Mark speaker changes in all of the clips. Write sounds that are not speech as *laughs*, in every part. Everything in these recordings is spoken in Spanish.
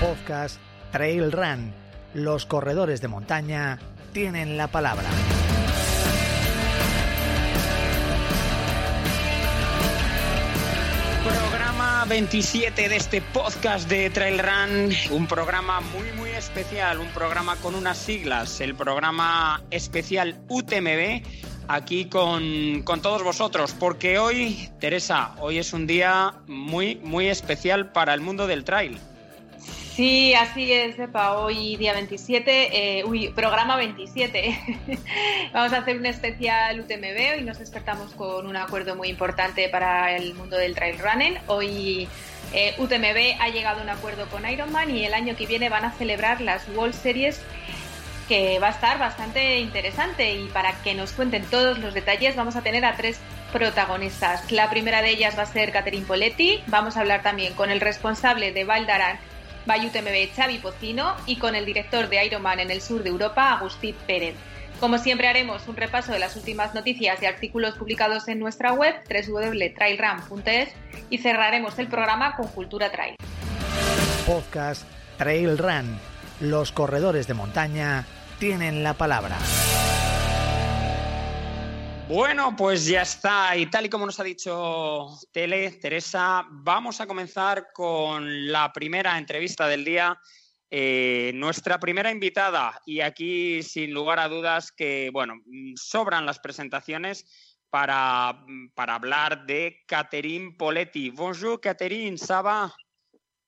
Speaker 1: Podcast Trail Run. Los corredores de montaña tienen la palabra.
Speaker 2: Programa 27 de este podcast de Trail Run, un programa muy muy especial, un programa con unas siglas, el programa especial UTMB, aquí con, con todos vosotros, porque hoy, Teresa, hoy es un día muy muy especial para el mundo del trail.
Speaker 3: Sí, así es, Epa. Hoy día 27, eh, uy, programa 27. *laughs* Vamos a hacer un especial UTMB y nos despertamos con un acuerdo muy importante para el mundo del trail running. Hoy eh, UTMB ha llegado a un acuerdo con Ironman y el año que viene van a celebrar las World Series que va a estar bastante interesante y para que nos cuenten todos los detalles vamos a tener a tres protagonistas. La primera de ellas va a ser Catherine Poletti, vamos a hablar también con el responsable de Valdaran UTMB Xavi Pocino y con el director de Ironman en el sur de Europa, Agustín Pérez. Como siempre haremos un repaso de las últimas noticias y artículos publicados en nuestra web www.trailrun.es y cerraremos el programa con Cultura Trail.
Speaker 1: Podcast Trail Run. Los corredores de montaña tienen la palabra.
Speaker 2: Bueno, pues ya está. Y tal y como nos ha dicho Tele, Teresa, vamos a comenzar con la primera entrevista del día. Eh, nuestra primera invitada, y aquí sin lugar a dudas que, bueno, sobran las presentaciones para, para hablar de Catherine Poletti. Bonjour Catherine, ¿ça va?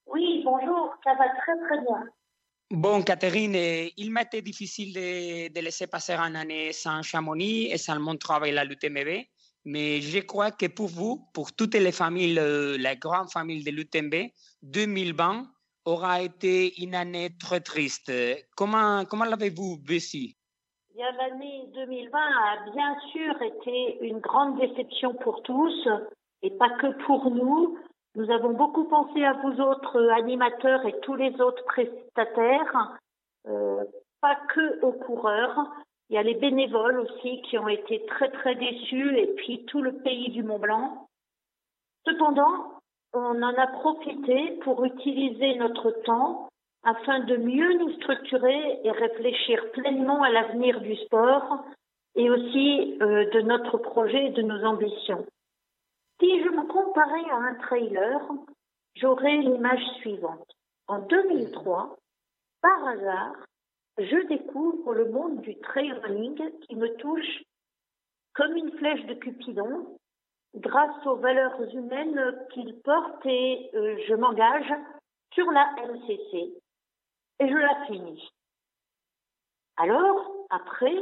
Speaker 4: Oui, bonjour, ça va très très bien.
Speaker 2: Bon, Catherine, eh, il m'a été difficile de, laisser passer une année sans Chamonix et sans mon travail à l'UTMB, mais je crois que pour vous, pour toutes les familles, la grande famille de l'UTMB, 2020 aura été une année très triste. Comment l'avez-vous vécu?
Speaker 4: L'année 2020 a bien sûr été une grande déception pour tous, et pas que pour nous. Nous avons beaucoup pensé à vous autres animateurs et tous les autres prestataires, euh, pas que aux coureurs. Il y a les bénévoles aussi qui ont été très très déçus et puis tout le pays du Mont Blanc. Cependant, on en a profité pour utiliser notre temps afin de mieux nous structurer et réfléchir pleinement à l'avenir du sport et aussi euh, de notre projet et de nos ambitions. Si je me comparais à un trailer, j'aurais l'image suivante. En 2003, par hasard, je découvre le monde du trail running qui me touche comme une flèche de Cupidon grâce aux valeurs humaines qu'il porte et euh, je m'engage sur la MCC et je la finis. Alors, après,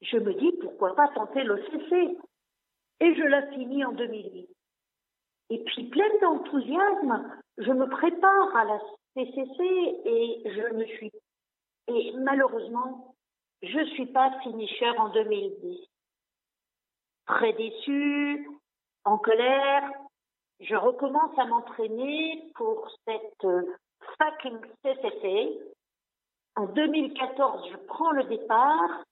Speaker 4: je me dis pourquoi pas tenter l'OCC et je la finis en 2008. Et puis, pleine d'enthousiasme, je me prépare à la CCC et je me suis. Et malheureusement, je ne suis pas finisher en 2010. Très déçue, en colère, je recommence à m'entraîner pour cette fucking CCC. En 2014, je prends le départ,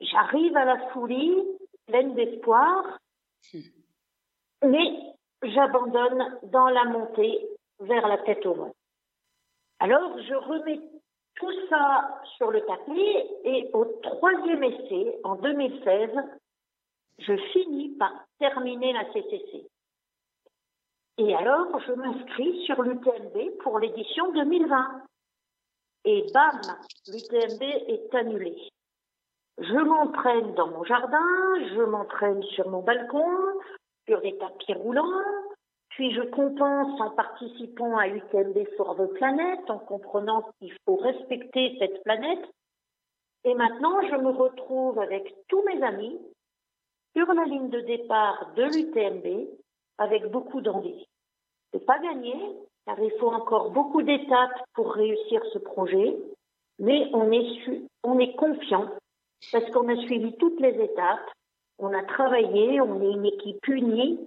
Speaker 4: j'arrive à la folie, pleine d'espoir, mais j'abandonne dans la montée vers la tête au vent. Alors, je remets tout ça sur le tapis et au troisième essai, en 2016, je finis par terminer la CCC. Et alors, je m'inscris sur l'UTMB pour l'édition 2020. Et bam, l'UTMB est annulé. Je m'entraîne dans mon jardin, je m'entraîne sur mon balcon, sur des tapis roulants, puis je compense en participant à UTMB for the Planet, en comprenant qu'il faut respecter cette planète. Et maintenant, je me retrouve avec tous mes amis sur la ligne de départ de l'UTMB avec beaucoup d'envie. C'est pas gagné, car il faut encore beaucoup d'étapes pour réussir ce projet, mais on est, on est confiant parce qu'on a suivi toutes les étapes, on a travaillé, on est une équipe unie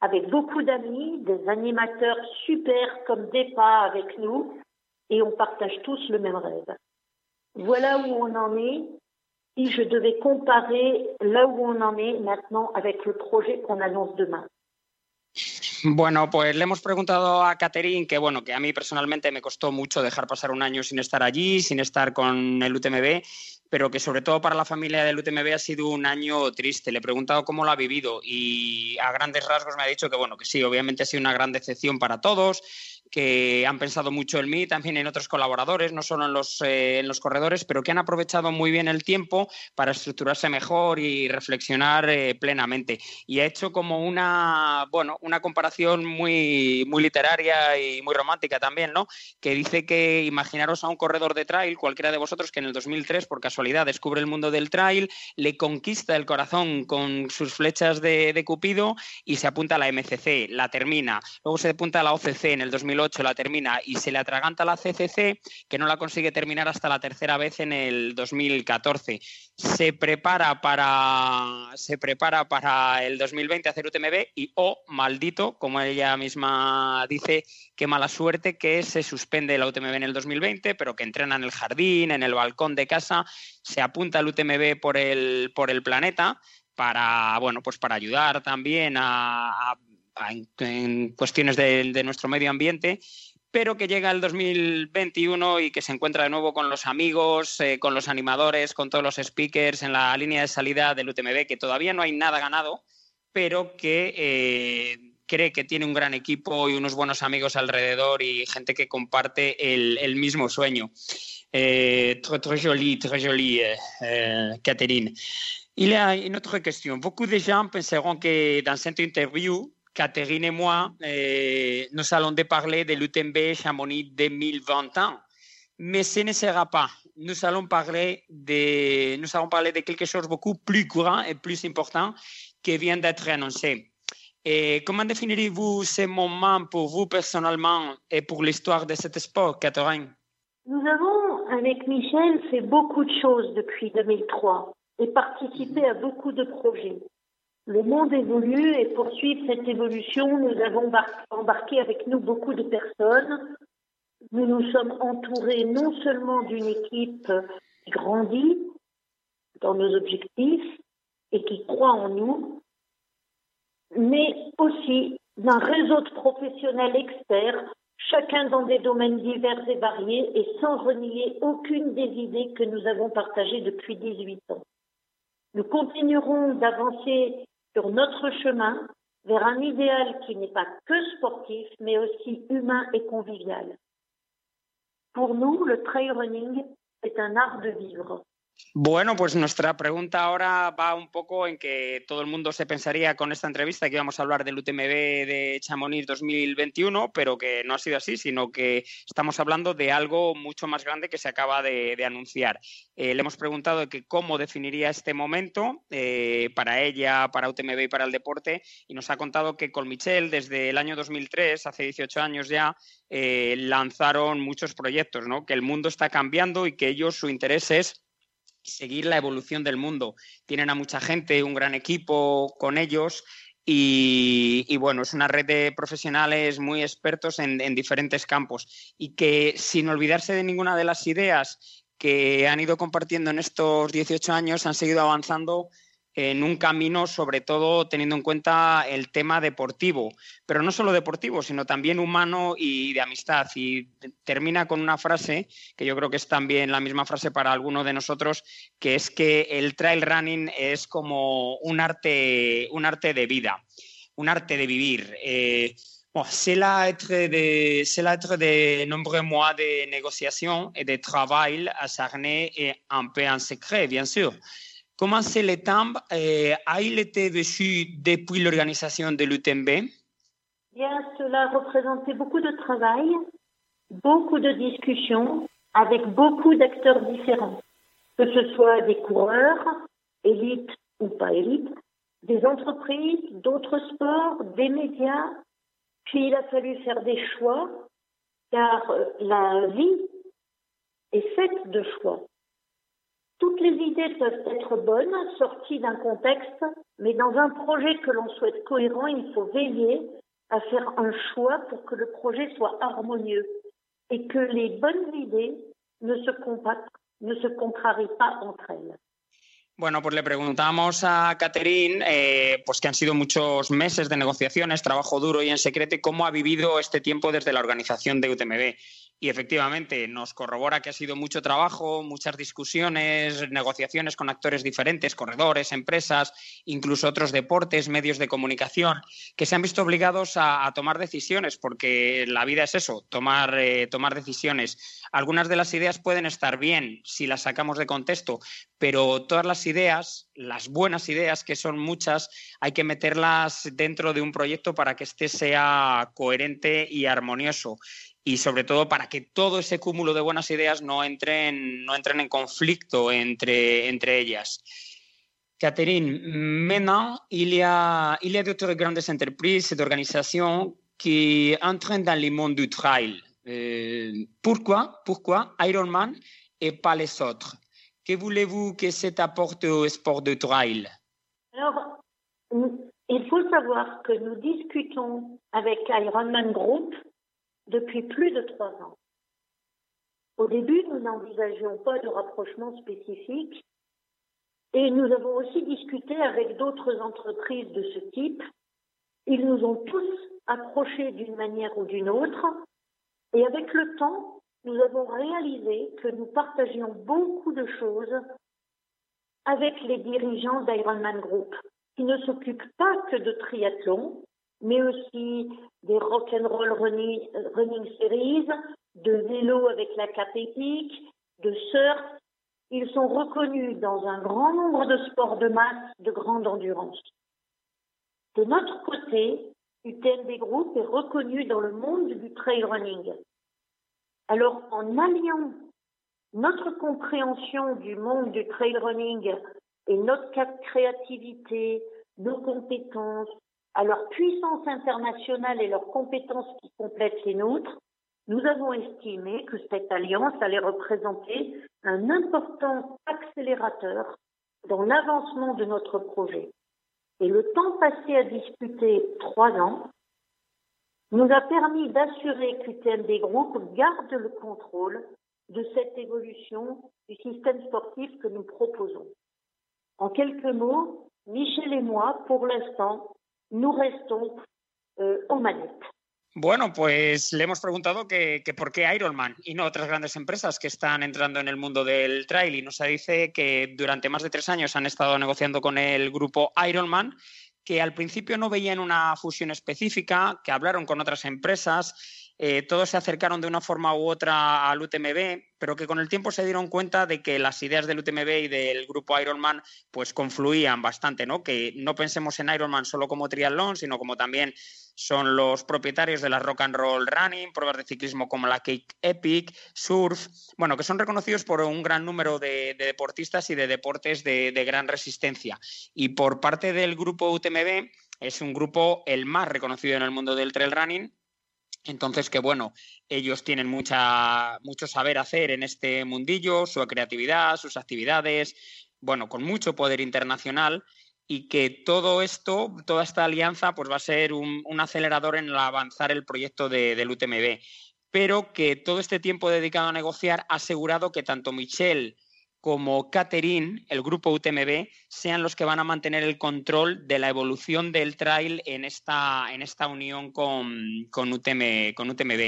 Speaker 4: avec beaucoup d'amis, des animateurs super comme Depa avec nous, et on partage tous le même rêve. Voilà où on en est. Si je devais comparer là où on en est maintenant avec le projet qu'on annonce demain.
Speaker 2: Bueno, pues le hemos preguntado a Catherine que, bueno, que a mí personalmente me costó mucho dejar pasar un año sin estar allí, sin estar con el UTMB, pero que sobre todo para la familia del UTMB ha sido un año triste. Le he preguntado cómo lo ha vivido y a grandes rasgos me ha dicho que, bueno, que sí, obviamente ha sido una gran decepción para todos, que han pensado mucho en mí, también en otros colaboradores, no solo en los, eh, en los corredores, pero que han aprovechado muy bien el tiempo para estructurarse mejor y reflexionar eh, plenamente. Y ha hecho como una, bueno, una comparación muy, muy literaria y muy romántica también, ¿no? Que dice que imaginaros a un corredor de trail, cualquiera de vosotros, que en el 2003, por casualidad, descubre el mundo del trail, le conquista el corazón con sus flechas de, de Cupido y se apunta a la MCC, la termina. Luego se apunta a la OCC en el 2000 la termina y se le atraganta la CCC, que no la consigue terminar hasta la tercera vez en el 2014. Se prepara para, se prepara para el 2020 hacer UTMB y, oh, maldito, como ella misma dice, qué mala suerte que se suspende la UTMB en el 2020, pero que entrena en el jardín, en el balcón de casa, se apunta al UTMB por el, por el planeta para, bueno, pues para ayudar también a en, cuestiones de, nuestro medio ambiente, pero que llega el 2021 y que se encuentra de nuevo con los amigos, eh, con los animadores, con todos los speakers en la línea de salida del UTMB, que todavía no hay nada ganado, pero que eh, cree que tiene un gran equipo y unos buenos amigos alrededor y gente que comparte el, mismo sueño. Eh, très, très jolie, très jolie, Catherine. Il y a une autre question. Beaucoup de gens penseront que dans cette interview, Catherine et moi, euh, nous allons parler de l'UTMB Chamonix 2021. Mais ce ne sera pas. Nous allons parler de, nous allons parler de quelque chose de beaucoup plus grand et plus important qui vient d'être annoncé. Comment définirez-vous ce moment pour vous personnellement et pour l'histoire de cet sport, Catherine?
Speaker 4: Nous avons, avec Michel, fait beaucoup de choses depuis 2003 et participé à beaucoup de projets. Le monde évolue et pour suivre cette évolution, nous avons embarqué avec nous beaucoup de personnes. Nous nous sommes entourés non seulement d'une équipe qui grandit dans nos objectifs et qui croit en nous, mais aussi d'un réseau de professionnels experts, chacun dans des domaines divers et variés et sans renier aucune des idées que nous avons partagées depuis 18 ans. Nous continuerons d'avancer sur notre chemin vers un idéal qui n'est pas que sportif, mais aussi humain et convivial. Pour nous, le trail running est un art de vivre.
Speaker 2: Bueno, pues nuestra pregunta ahora va un poco en que todo el mundo se pensaría con esta entrevista que íbamos a hablar del UTMB de Chamonix 2021, pero que no ha sido así, sino que estamos hablando de algo mucho más grande que se acaba de, anunciar. Eh, le hemos preguntado cómo definiría este momento eh, para ella, para UTMB y para el deporte, y nos ha contado que con Michelle, desde el año 2003, hace 18 años ya, eh, lanzaron muchos proyectos, ¿no? que el mundo está cambiando y que ellos su interés es seguir la evolución del mundo. Tienen a mucha gente, un gran equipo con ellos y, bueno, es una red de profesionales muy expertos en, diferentes campos y que sin olvidarse de ninguna de las ideas que han ido compartiendo en estos 18 años han seguido avanzando en un camino, sobre todo teniendo en cuenta el tema deportivo, pero no solo deportivo, sino también humano y de amistad. Y termina con una frase que yo creo que es también la misma frase para alguno de nosotros, que es que el trail running es como un arte, un arte de vida, un arte de vivir. Eh, c'est l'être de, de nombreux mois de négociations et de travail acharné et un peu en secret, bien sûr. Comment c'est temps euh, a-t-il été vécu depuis l'organisation de l'UTMB
Speaker 4: Bien, cela a représenté beaucoup de travail, beaucoup de discussions avec beaucoup d'acteurs différents, que ce soit des coureurs, élites ou pas élites, des entreprises, d'autres sports, des médias, puis il a fallu faire des choix, car euh, la vie est faite de choix. Toutes les idées peuvent être bonnes, sorties d'un contexte, mais dans un projet que l'on souhaite cohérent, il faut veiller à faire un choix pour que le projet soit harmonieux et que les bonnes idées ne se, ne se contrarient pas entre elles.
Speaker 2: Bueno, pues le preguntamos a Catherine, eh, pues que han sido muchos meses de negociaciones, trabajo duro y en secreto, y cómo ha vivido este tiempo desde la organización de UTMB. Y efectivamente nos corrobora que ha sido mucho trabajo, muchas discusiones, negociaciones con actores diferentes, corredores, empresas, incluso otros deportes, medios de comunicación, que se han visto obligados a, tomar decisiones, porque la vida es eso, tomar, eh, tomar decisiones. Algunas de las ideas pueden estar bien si las sacamos de contexto, pero todas las ideas, las buenas ideas, que son muchas, hay que meterlas dentro de un proyecto para que éste sea coherente y armonioso y sobre todo que todo ese cúmulo de buenas ideas no entren, en conflicto entre, entre. Catherine, maintenant, il y a, il y a d'autres grandes entreprises et d'organisations qui entrent dans le monde du trail. Euh, pourquoi, pourquoi Ironman et pas les autres? Que voulez-vous que cet apporte au sport de trail?
Speaker 4: Alors, il faut savoir que nous discutons avec Ironman Group depuis plus de trois ans. Au début, nous n'envisagions pas de rapprochement spécifique et nous avons aussi discuté avec d'autres entreprises de ce type. Ils nous ont tous approchés d'une manière ou d'une autre et avec le temps, nous avons réalisé que nous partagions beaucoup de choses avec les dirigeants d'Ironman Group, qui ne s'occupent pas que de triathlon, mais aussi des rock'n'roll running, running series, de vélo avec la cape épique, de surf. Ils sont reconnus dans un grand nombre de sports de masse de grande endurance. De notre côté, UTMB Group est reconnu dans le monde du trail running. Alors, en alliant notre compréhension du monde du trail running et notre créativité, nos compétences, à leur puissance internationale et leurs compétences qui complètent les nôtres, nous avons estimé que cette alliance allait représenter un important accélérateur dans l'avancement de notre projet. Et le temps passé à discuter trois ans nous a permis d'assurer qu'UTMB Group garde le contrôle de cette évolution du système sportif que nous proposons. En quelques mots, Michel et moi, pour l'instant, nous restons euh.
Speaker 2: Bueno, pues le hemos preguntado que, que, por qué Ironman y no otras grandes empresas que están entrando en el mundo del trail y nos dice que durante más de tres años han estado negociando con el grupo Ironman, que al principio no veían una fusión específica, que hablaron con otras empresas eh, todos se acercaron de una forma u otra al UTMB, pero que con el tiempo se dieron cuenta de que las ideas del UTMB y del grupo Ironman pues confluían bastante, ¿no? Que no pensemos en Ironman solo como triatlón, sino como también son los propietarios de la rock and roll running, pruebas de ciclismo como la Cake Epic, surf, bueno, que son reconocidos por un gran número de, deportistas y de deportes de, de gran resistencia. Y por parte del grupo UTMB es un grupo el más reconocido en el mundo del trail running entonces, que bueno, ellos tienen mucha, mucho saber hacer en este mundillo, su creatividad, sus actividades, bueno, con mucho poder internacional y que todo esto, toda esta alianza, pues va a ser un, acelerador en avanzar el proyecto de, del UTMB. Pero que todo este tiempo dedicado a negociar ha asegurado que tanto Michel como Catherine, el grupo UTMB, sean los que van a mantener el control de la evolución del trail en esta, en esta unión con, con, UTM, con UTMB.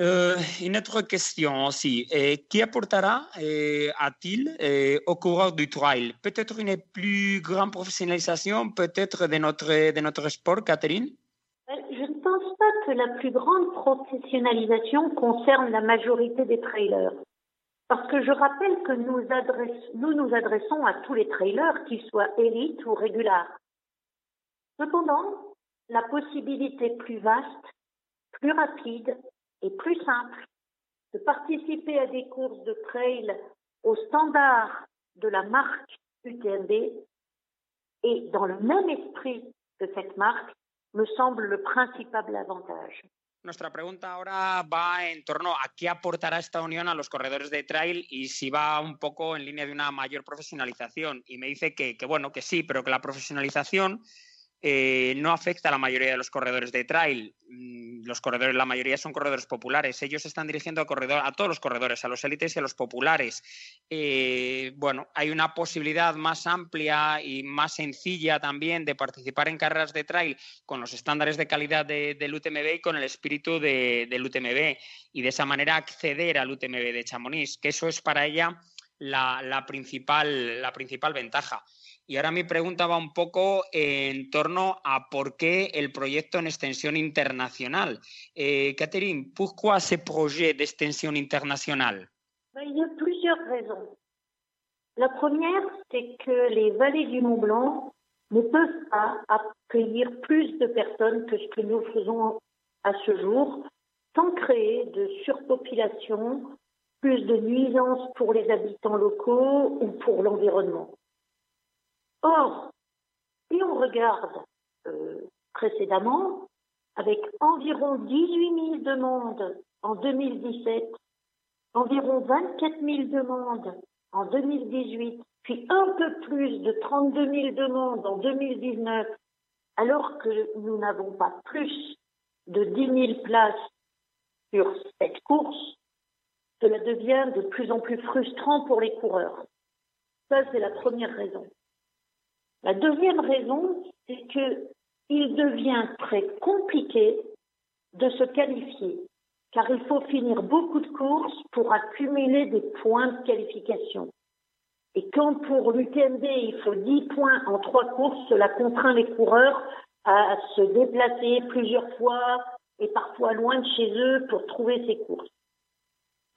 Speaker 2: Euh, une autre question aussi. Euh, qui apportera euh, a-t-il euh, au coureur du trail? Peut-être une plus grande professionnalisation, peut-être de notre, de notre sport, Catherine?
Speaker 4: Euh, Je ne pense pas que la plus grande professionnalisation concerne la majorité des trailers. Parce que je rappelle que nous, nous adressons à tous les trailers, qu'ils soient élites ou régulars. Cependant, la possibilité plus vaste, plus rapide et plus simple de participer à des courses de trail au standard de la marque UTMB et dans le même esprit que cette marque me semble le principal avantage.
Speaker 2: Nuestra pregunta ahora va en torno a qué aportará esta unión a los corredores de trail y si va un poco en línea de una mayor profesionalización. Y me dice que, que bueno, que sí, pero que la profesionalización eh, no afecta a la mayoría de los corredores de trail. Mm, Los corredores, la mayoría son corredores populares. Ellos están dirigiendo a, todos los corredores, a los élites y a los populares. Eh, bueno, hay una posibilidad más amplia y más sencilla también de participar en carreras de trail con los estándares de calidad de- del UTMB y con el espíritu de- del UTMB y de esa manera acceder al UTMB de Chamonix, que eso es para ella la, la principal, la principal ventaja. Y ahora mi pregunta va un poco en torno a por qué el proyecto en extensión internacional. Eh, Catherine, pourquoi ce projet d'extension internationale?
Speaker 4: Ben, Il y a plusieurs raisons. La première, c'est que les vallées du Mont Blanc ne peuvent pas accueillir plus de personnes que ce que nous faisons à ce jour, sans créer de surpopulation, plus de nuisances pour les habitants locaux ou pour l'environnement. Or, si on regarde euh, précédemment, avec environ 18 000 demandes en 2017, environ 24 000 demandes en 2018, puis un peu plus de 32 000 demandes en 2019, alors que nous n'avons pas plus de 10 000 places sur cette course, cela devient de plus en plus frustrant pour les coureurs. Ça, c'est la première raison. La deuxième raison, c'est que il devient très compliqué de se qualifier, car il faut finir beaucoup de courses pour accumuler des points de qualification. Et quand pour l'UTMB, il faut 10 points en trois courses, cela contraint les coureurs à se déplacer plusieurs fois et parfois loin de chez eux pour trouver ces courses.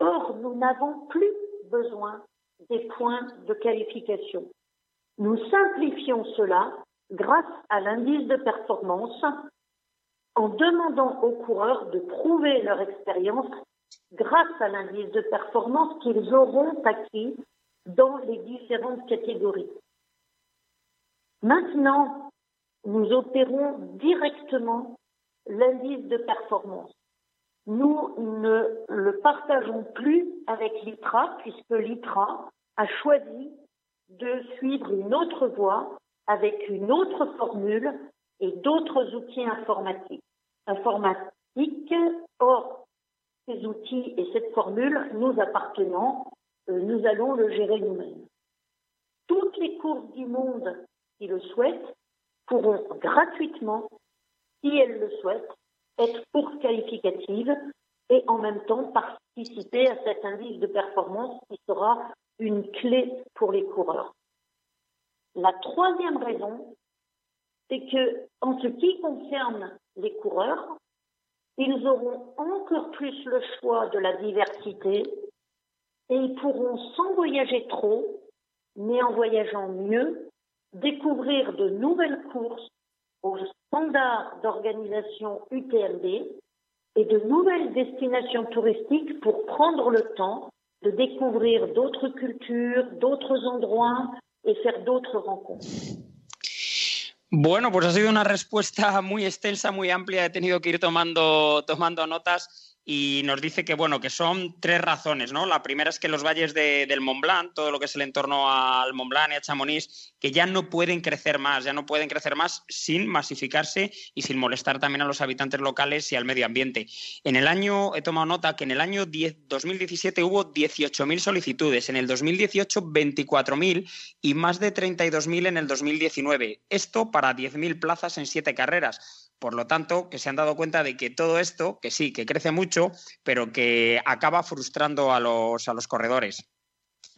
Speaker 4: Or, nous n'avons plus besoin des points de qualification. Nous simplifions cela grâce à l'indice de performance en demandant aux coureurs de prouver leur expérience grâce à l'indice de performance qu'ils auront acquis dans les différentes catégories. Maintenant, nous opérons directement l'indice de performance. Nous ne le partageons plus avec l'ITRA puisque l'ITRA a choisi de suivre une autre voie avec une autre formule et d'autres outils informatiques. Or, ces outils et cette formule nous appartenant, euh, nous allons le gérer nous-mêmes. Toutes les courses du monde qui le souhaitent pourront gratuitement, si elles le souhaitent, être courses qualificatives et en même temps participer à cet indice de performance qui sera une clé pour les coureurs. La troisième raison, c'est que en ce qui concerne les coureurs, ils auront encore plus le choix de la diversité et ils pourront, sans voyager trop, mais en voyageant mieux, découvrir de nouvelles courses aux standards d'organisation UTMB et de nouvelles destinations touristiques pour prendre le temps de découvrir d'autres cultures, d'autres endroits et faire d'autres rencontres.
Speaker 2: Bueno, pues ha sido una respuesta muy extensa, muy amplia. He tenido que ir tomando, tomando notas. Y nos dice que, bueno, que son tres razones, ¿no? La primera es que los valles del Mont Blanc, todo lo que es el entorno al Mont Blanc y a Chamonix, que ya no pueden crecer más, ya no pueden crecer más sin masificarse y sin molestar también a los habitantes locales y al medio ambiente. En el año, he tomado nota que en el año 2017 hubo 18.000 solicitudes, en el 2018 24.000 y más de 32.000 en el 2019. Esto para 10.000 plazas en siete carreras por lo tanto, que se han dado cuenta de que todo esto, que sí, que crece mucho, pero que acaba frustrando a los, a los corredores.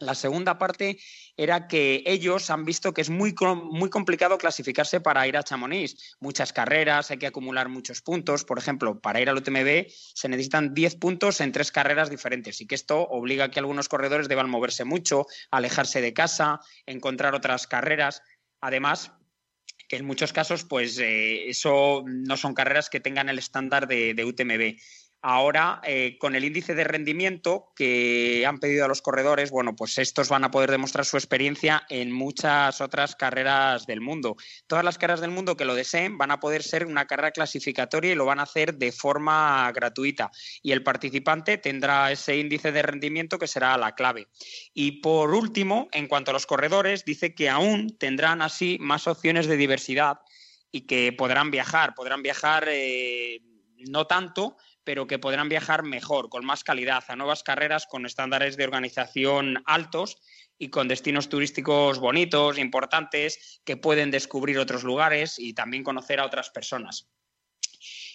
Speaker 2: La segunda parte era que ellos han visto que es muy, muy complicado clasificarse para ir a Chamonix. Muchas carreras, hay que acumular muchos puntos. Por ejemplo, para ir al UTMB se necesitan 10 puntos en tres carreras diferentes y que esto obliga a que algunos corredores deban moverse mucho, alejarse de casa, encontrar otras carreras. Además, que en muchos casos, pues eh, eso no son carreras que tengan el estándar de, UTMB. Ahora, eh, con el índice de rendimiento que han pedido a los corredores, bueno, pues estos van a poder demostrar su experiencia en muchas otras carreras del mundo. Todas las carreras del mundo que lo deseen van a poder ser una carrera clasificatoria y lo van a hacer de forma gratuita. Y el participante tendrá ese índice de rendimiento que será la clave. Y por último, en cuanto a los corredores, dice que aún tendrán así más opciones de diversidad y que podrán viajar, podrán viajar eh, no tanto, pero que podrán viajar mejor, con más calidad, a nuevas carreras con estándares de organización altos y con destinos turísticos bonitos, importantes, que pueden descubrir otros lugares y también conocer a otras personas.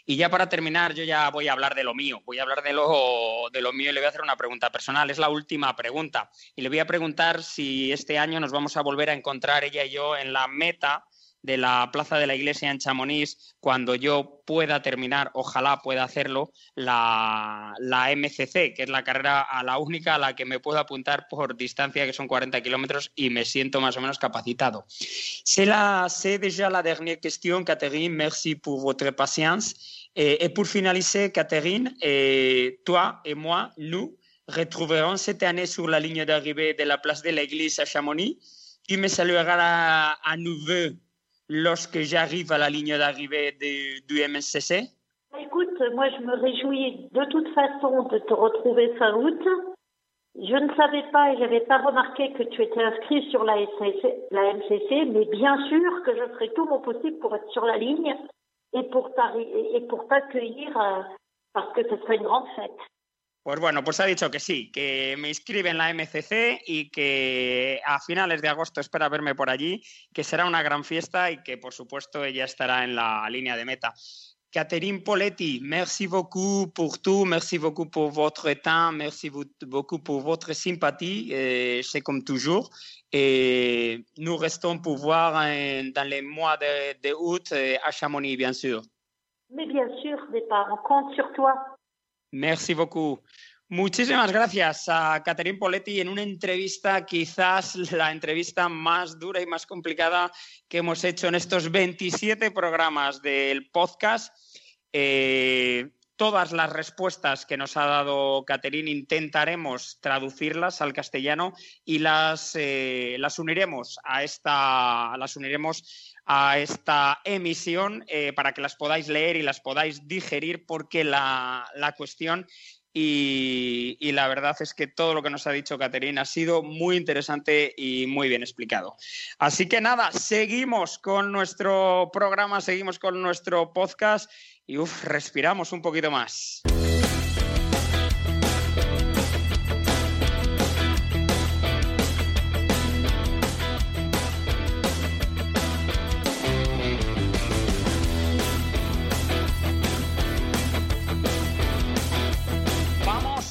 Speaker 2: Y ya para terminar, yo ya voy a hablar de lo mío, voy a hablar de lo, de lo mío y le voy a hacer una pregunta personal. Es la última pregunta. Y le voy a preguntar si este año nos vamos a volver a encontrar ella y yo en la meta de la Plaza de la Iglesia en Chamonix cuando yo pueda terminar, ojalá pueda hacerlo, la, MCC, que es la carrera a la única a la que me puedo apuntar por distancia, que son 40 kilómetros, y me siento más o menos capacitado. C'est, la, c'est déjà la dernière question, Catherine. Merci pour votre patience. Et, et pour finaliser, Catherine, et toi et moi, nous retrouverons cette année sur la ligne d'arrivée de la place de l'Église à Chamonix. Tu me salueras à nouveau lorsque j'arrive à la ligne d'arrivée du MSCC
Speaker 4: Écoute, moi je me réjouis de toute façon de te retrouver fin août. Je ne savais pas et je n'avais pas remarqué que tu étais inscrit sur la, la MCC, mais bien sûr que je ferai tout mon possible pour être sur la ligne et pour t'accueillir euh, parce que ce serait une grande fête.
Speaker 2: Pues bueno, pues ha dicho que sí, que me inscribe en la MCC y que a finales de agosto espera verme por allí, que será una gran fiesta y que por supuesto ella estará en la línea de meta. Catherine Poletti, merci beaucoup pour tout, merci beaucoup pour votre temps, merci beaucoup pour votre sympathie, c'est comme toujours. Et nous restons pour voir dans les mois de, de août à Chamonix, bien sûr.
Speaker 4: Mais bien sûr, départ, on compte sur toi.
Speaker 2: Merci. Muchísimas gracias a Catherine Poletti en una entrevista, quizás la entrevista más dura y más complicada que hemos hecho en estos 27 programas del podcast. Eh, todas las respuestas que nos ha dado Catherine intentaremos traducirlas al castellano y las, eh, las uniremos a esta, las uniremos a esta emisión eh, para que las podáis leer y las podáis digerir porque la, cuestión y, y, la verdad es que todo lo que nos ha dicho Caterina ha sido muy interesante y muy bien explicado. Así que nada, seguimos con nuestro programa, seguimos con nuestro podcast y uf, respiramos un poquito más.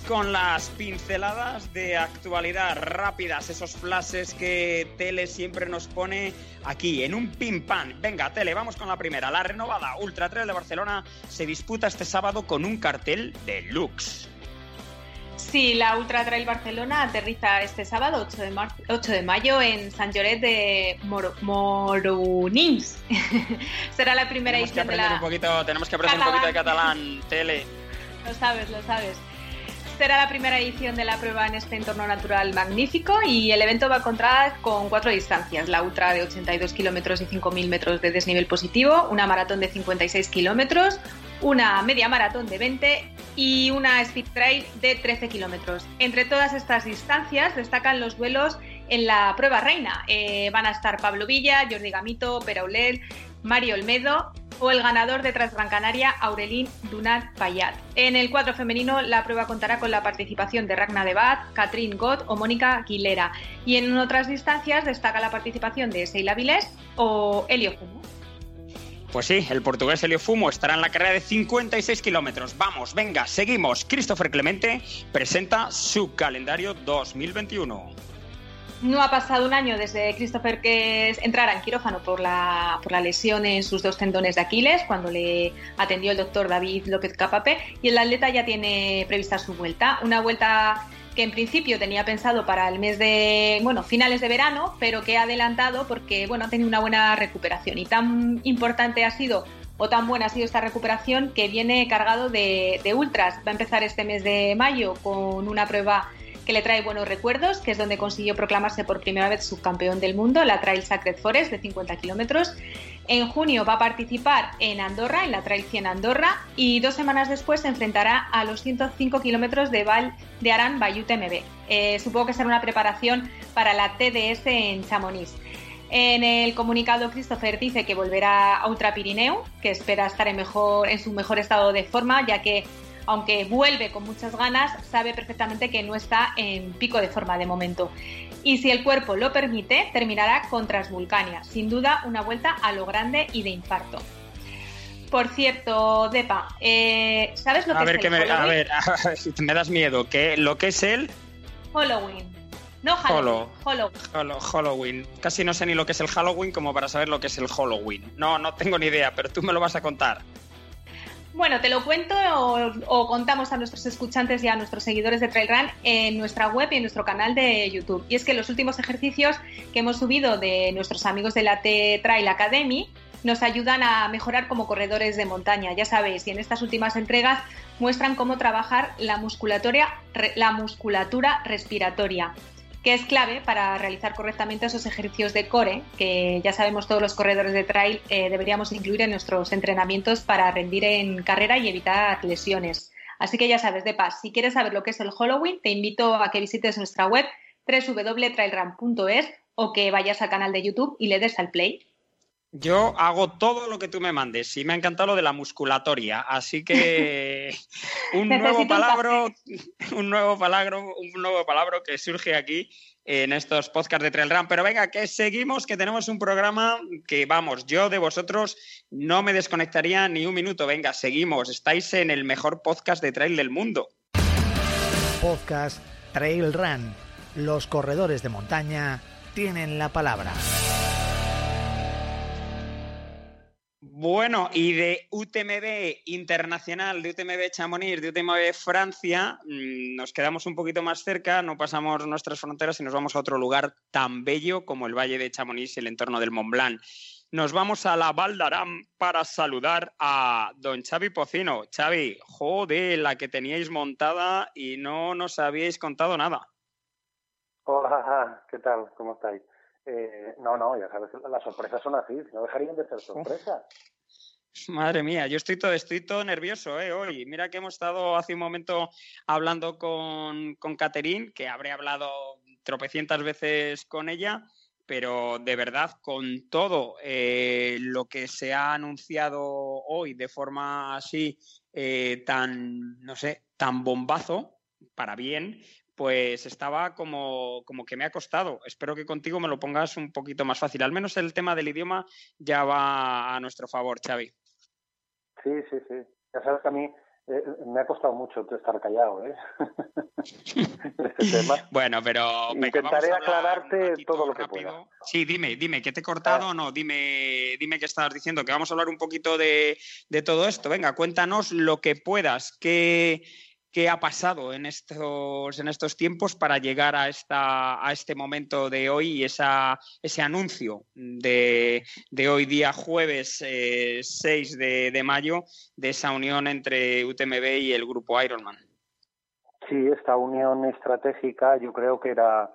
Speaker 2: Con las pinceladas de actualidad rápidas, esos flashes que Tele siempre nos pone aquí en un pim pam. Venga, Tele, vamos con la primera. La renovada Ultra Trail de Barcelona se disputa este sábado con un cartel de Lux.
Speaker 3: Sí, la Ultra Trail Barcelona aterriza este sábado 8 de, 8 de mayo en San Lloret de Mor Morunins. *laughs* Será la primera edición
Speaker 2: de la... Un poquito, tenemos que aprender un poquito de catalán, Tele. *laughs*
Speaker 3: Lo sabes, lo sabes. Será la primera edición de la prueba en este entorno natural magnífico y el evento va a contar con cuatro distancias, la ultra de 82 kilómetros y 5.000 metros de desnivel positivo, una maratón de 56 kilómetros, una media maratón de 20 y una speed trail de 13 kilómetros. Entre todas estas distancias destacan los vuelos en la prueba reina. Eh, van a estar Pablo Villa, Jordi Gamito, Peraulel, Mario Olmedo o el ganador de Transgran Canaria, Aurelín Dunat Payat. En el cuadro femenino, la prueba contará con la participación de Ragna Debat, Catherine Gott o Mónica Aguilera. Y en otras distancias destaca la participación de Seila Vilés o Elio Fumo.
Speaker 2: Pues sí, el portugués Elio Fumo estará en la carrera de 56 kilómetros. Vamos, venga, seguimos. Christopher Clemente presenta su calendario 2021.
Speaker 3: No ha pasado un año desde Christopher que entrara en quirófano por la, por la lesión en sus dos tendones de Aquiles, cuando le atendió el doctor David López Capape, y el atleta ya tiene prevista su vuelta. Una vuelta que en principio tenía pensado para el mes de, bueno, finales de verano, pero que ha adelantado porque, bueno, ha tenido una buena recuperación. Y tan importante ha sido o tan buena ha sido esta recuperación que viene cargado de, de ultras. Va a empezar este mes de mayo con una prueba que le trae buenos recuerdos, que es donde consiguió proclamarse por primera vez subcampeón del mundo, la Trail Sacred Forest de 50 kilómetros. En junio va a participar en Andorra, en la Trail 100 Andorra, y dos semanas después se enfrentará a los 105 kilómetros de Val de Arán Bayut MB. Eh, supongo que será una preparación para la TDS en Chamonix. En el comunicado, Christopher dice que volverá a Ultra Pirineo, que espera estar en, mejor, en su mejor estado de forma, ya que aunque vuelve con muchas ganas, sabe perfectamente que no está en pico de forma de momento. Y si el cuerpo lo permite, terminará con Transvulcania, sin duda una vuelta a lo grande y de infarto. Por cierto, Depa, eh, ¿sabes lo que
Speaker 2: ver,
Speaker 3: es el
Speaker 2: me,
Speaker 3: Halloween?
Speaker 2: A ver, *laughs* a ver, me das miedo. ¿qué, ¿Lo que es el
Speaker 3: Halloween. No Halloween,
Speaker 2: Holo.
Speaker 3: Halloween?
Speaker 2: Casi no sé ni lo que es el Halloween como para saber lo que es el Halloween. No, no tengo ni idea, pero tú me lo vas a contar.
Speaker 3: Bueno, te lo cuento o, contamos a nuestros escuchantes y a nuestros seguidores de Trail Run en nuestra web y en nuestro canal de YouTube. Y es que los últimos ejercicios que hemos subido de nuestros amigos de la T Trail Academy nos ayudan a mejorar como corredores de montaña, ya sabéis, y en estas últimas entregas muestran cómo trabajar la musculatura respiratoria, que es clave para realizar correctamente esos ejercicios de core, que ya sabemos todos los corredores de trail eh, deberíamos incluir en nuestros entrenamientos para rendir en carrera y evitar lesiones. Así que ya sabes, de paz, si quieres saber lo que es el Halloween, te invito a que visites nuestra web www.trailrun.es o que vayas al canal de YouTube y le des al play.
Speaker 2: Yo hago todo lo que tú me mandes y me ha encantado lo de la musculatoria, así que *laughs* un nuevo palabra, un nuevo palabra, un nuevo palabra que surge aquí en estos podcasts de Trail Run. Pero venga, que seguimos, que tenemos un programa que vamos, yo de vosotros no me desconectaría ni un minuto. Venga, seguimos, estáis en el mejor podcast de trail del mundo.
Speaker 1: Podcast Trail Run. Los corredores de montaña tienen la palabra.
Speaker 2: Bueno, y de UTMB Internacional, de UTMB Chamonix, de UTMB Francia, mm, nos quedamos un poquito más cerca, no pasamos nuestras fronteras y nos vamos a otro lugar tan bello como el Valle de Chamonix y el entorno del Mont Blanc. Nos vamos a la Val d'Aran para saludar a don Xavi Pocino. Xavi, joder, la que teníais montada y no nos habíais contado nada.
Speaker 5: Hola, ¿qué tal? ¿Cómo estáis? Eh, no, no, ya sabes, las sorpresas son así, no dejarían de ser sorpresas.
Speaker 2: Madre mía, yo estoy todo, estoy todo nervioso ¿eh? hoy. Mira que hemos estado hace un momento hablando con, con que habré hablado tropecientas veces con ella, pero de verdad, con todo eh, lo que se ha anunciado hoy de forma así eh, tan, no sé, tan bombazo, para bien, pues estaba como, como que me ha costado. Espero que contigo me lo pongas un poquito más fácil. Al menos el tema del idioma ya va a nuestro favor, Xavi.
Speaker 5: Sí, sí, sí. Ya sabes que a mí eh, me ha costado mucho estar callado, ¿eh? *laughs* este tema. *laughs*
Speaker 2: Bueno, pero
Speaker 5: Intentaré aclararte todo lo que
Speaker 2: rápido.
Speaker 5: pueda.
Speaker 2: Sí, dime, dime, ¿que te he cortado
Speaker 5: Ah.
Speaker 2: o no? Dime, dime qué estabas diciendo, que vamos a hablar un poquito de, de todo esto. Venga, cuéntanos lo que puedas. ¿Qué, qué ha pasado en estos, en estos tiempos para llegar a, esta, a este momento de hoy y esa, ese anuncio de, hoy día jueves eh, 6 de, de mayo de esa unión entre UTMB y el grupo Ironman?
Speaker 5: Sí, esta unión estratégica yo creo que era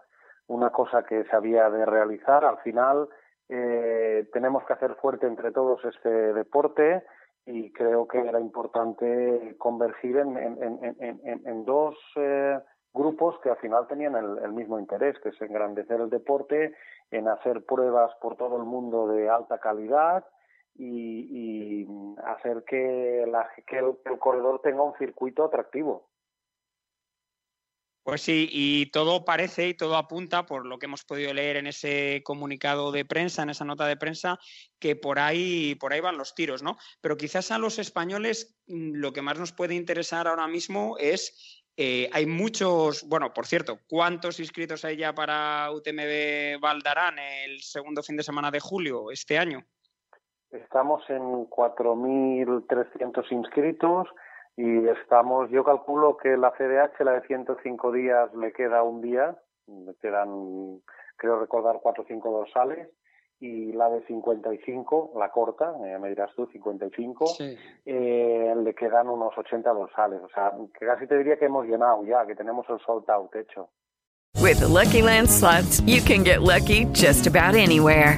Speaker 5: una cosa que se había de realizar. Al final eh, tenemos que hacer fuerte entre todos este deporte y creo que era importante convergir en, en, dos eh, grupos que al final tenían el, mismo interés, que es engrandecer el deporte, en hacer pruebas por todo el mundo de alta calidad y, hacer que, que el corredor tenga un circuito atractivo.
Speaker 2: Pues sí, y todo parece y todo apunta, por lo que hemos podido leer en ese comunicado de prensa, en esa nota de prensa, que por ahí, por ahí van los tiros, ¿no? Pero quizás a los españoles mm, lo que más nos puede interesar ahora mismo es, eh, hay muchos, bueno, por cierto, ¿cuántos inscritos hay ya para UTMB Valdarán el segundo fin de semana de julio este año?
Speaker 5: Estamos en 4.300 inscritos y estamos, yo calculo que la CDH, la de 105 días, le queda un día, le quedan, creo recordar, cuatro o cinco dorsales, y la de 55, la corta, eh, me dirás tú, 55, eh, le quedan unos 80 dorsales. O sea, que casi te diría que hemos llenado ya, que tenemos el sold out hecho.
Speaker 6: With Lucky Land slots, you can get lucky just about anywhere.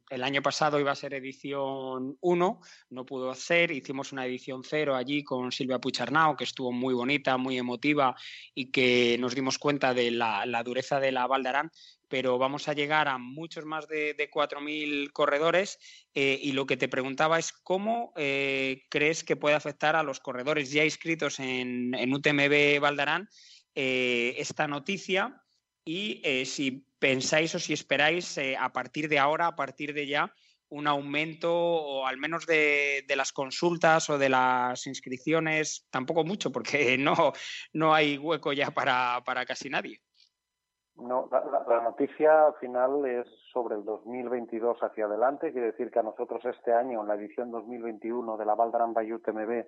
Speaker 2: el año pasado iba a ser edición 1, no pudo hacer, hicimos una edición 0 allí con Silvia Pucharnao, que estuvo muy bonita, muy emotiva y que nos dimos cuenta de la, dureza de la Valdarán, pero vamos a llegar a muchos más de, 4.000 corredores eh, y lo que te preguntaba es cómo eh, crees que puede afectar a los corredores ya inscritos en, UTMB Valdarán eh, esta noticia y si pensáis o si esperáis eh, a partir de ahora, a partir de ya, un aumento o al menos de, las consultas o de las inscripciones, tampoco mucho, porque *laughs* no, no hay hueco ya para, para casi nadie.
Speaker 5: No, la, noticia al final es sobre el 2022 hacia adelante, quiere decir que a nosotros este año, en la edición 2021 de la Valdarán Bayou TMB,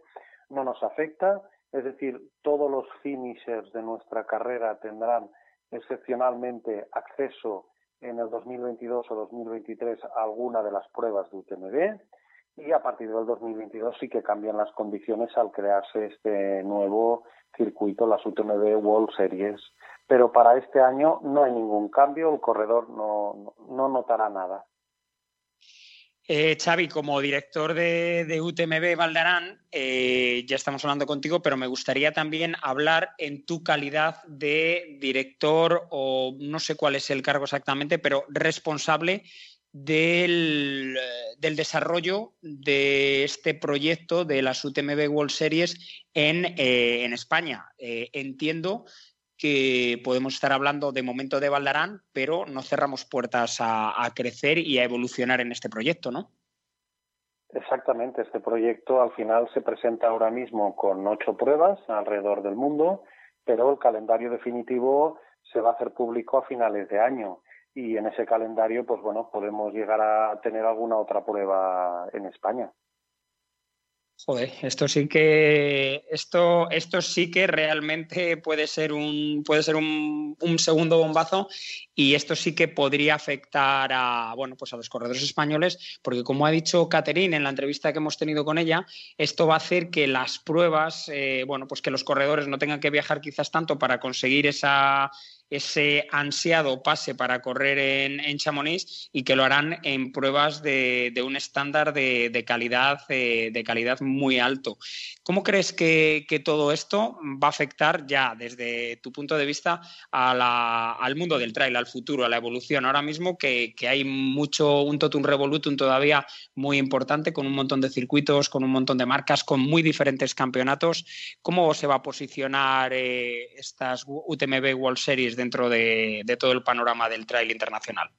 Speaker 5: no nos afecta, es decir, todos los finishers de nuestra carrera tendrán excepcionalmente acceso en el 2022 o 2023 a alguna de las pruebas de UTMB y a partir del 2022 sí que cambian las condiciones al crearse este nuevo circuito, las UTMB World Series. Pero para este año no hay ningún cambio, el corredor no, no notará nada.
Speaker 2: Eh, Xavi, como director de, UTMB Valdarán, eh, ya estamos hablando contigo, pero me gustaría también hablar en tu calidad de director o no sé cuál es el cargo exactamente, pero responsable del, desarrollo de este proyecto de las UTMB World Series en, eh, en España. entiendo que podemos estar hablando de momento de Valdarán, pero no cerramos puertas a, crecer y a evolucionar en este proyecto, ¿no?
Speaker 5: Exactamente, este proyecto al final se presenta ahora mismo con ocho pruebas alrededor del mundo, pero el calendario definitivo se va a hacer público a finales de año y en ese calendario, pues bueno, podemos llegar a tener alguna otra prueba en España.
Speaker 2: Joder, esto sí que esto, esto sí que realmente puede ser un puede ser un, segundo bombazo y esto sí que podría afectar a bueno pues a los corredores españoles porque como ha dicho Caterine en la entrevista que hemos tenido con ella esto va a hacer que las pruebas eh, bueno pues que los corredores no tengan que viajar quizás tanto para conseguir esa ese ansiado pase para correr en, en Chamonix y que lo harán en pruebas de, un estándar de, calidad, eh, de calidad muy alto. ¿Cómo crees que, todo esto va a afectar ya desde tu punto de vista al mundo del trail, al futuro, a la evolución? Ahora mismo que, hay mucho, un totum revolutum todavía muy importante, con un montón de circuitos, con un montón de marcas, con muy diferentes campeonatos. ¿Cómo se va a posicionar eh, estas UTMB World Series dentro de, todo el panorama del trail internacional?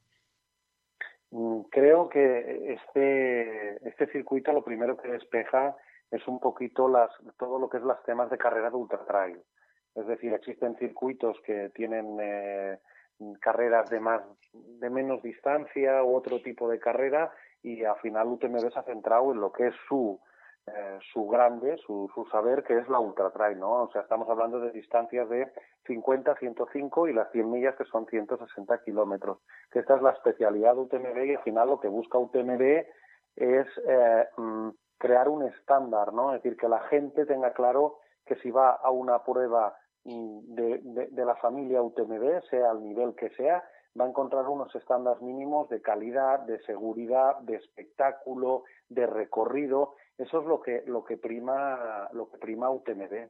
Speaker 5: Mm, creo que este, este circuito lo primero que despeja es un poquito las, todo lo que es las temas de carrera de ultra trail. Es decir, existen circuitos que tienen eh, carreras de más de menos distancia u otro tipo de carrera y al final UTMB se ha centrado en lo que es su eh, su grande, su, su saber, que es la ultra trail, ¿no? O sea, estamos hablando de distancias de 50, 105 y las 100 millas que son 160 kilómetros. Que esta es la especialidad de UTMB y al final lo que busca UTMB es eh, mm, crear un estándar, ¿no? Es decir, que la gente tenga claro que si va a una prueba mm, de, de, de la familia UTMB, sea al nivel que sea, va a encontrar unos estándares mínimos de calidad, de seguridad, de espectáculo, de recorrido. Eso es lo que lo que prima lo que prima UTMB.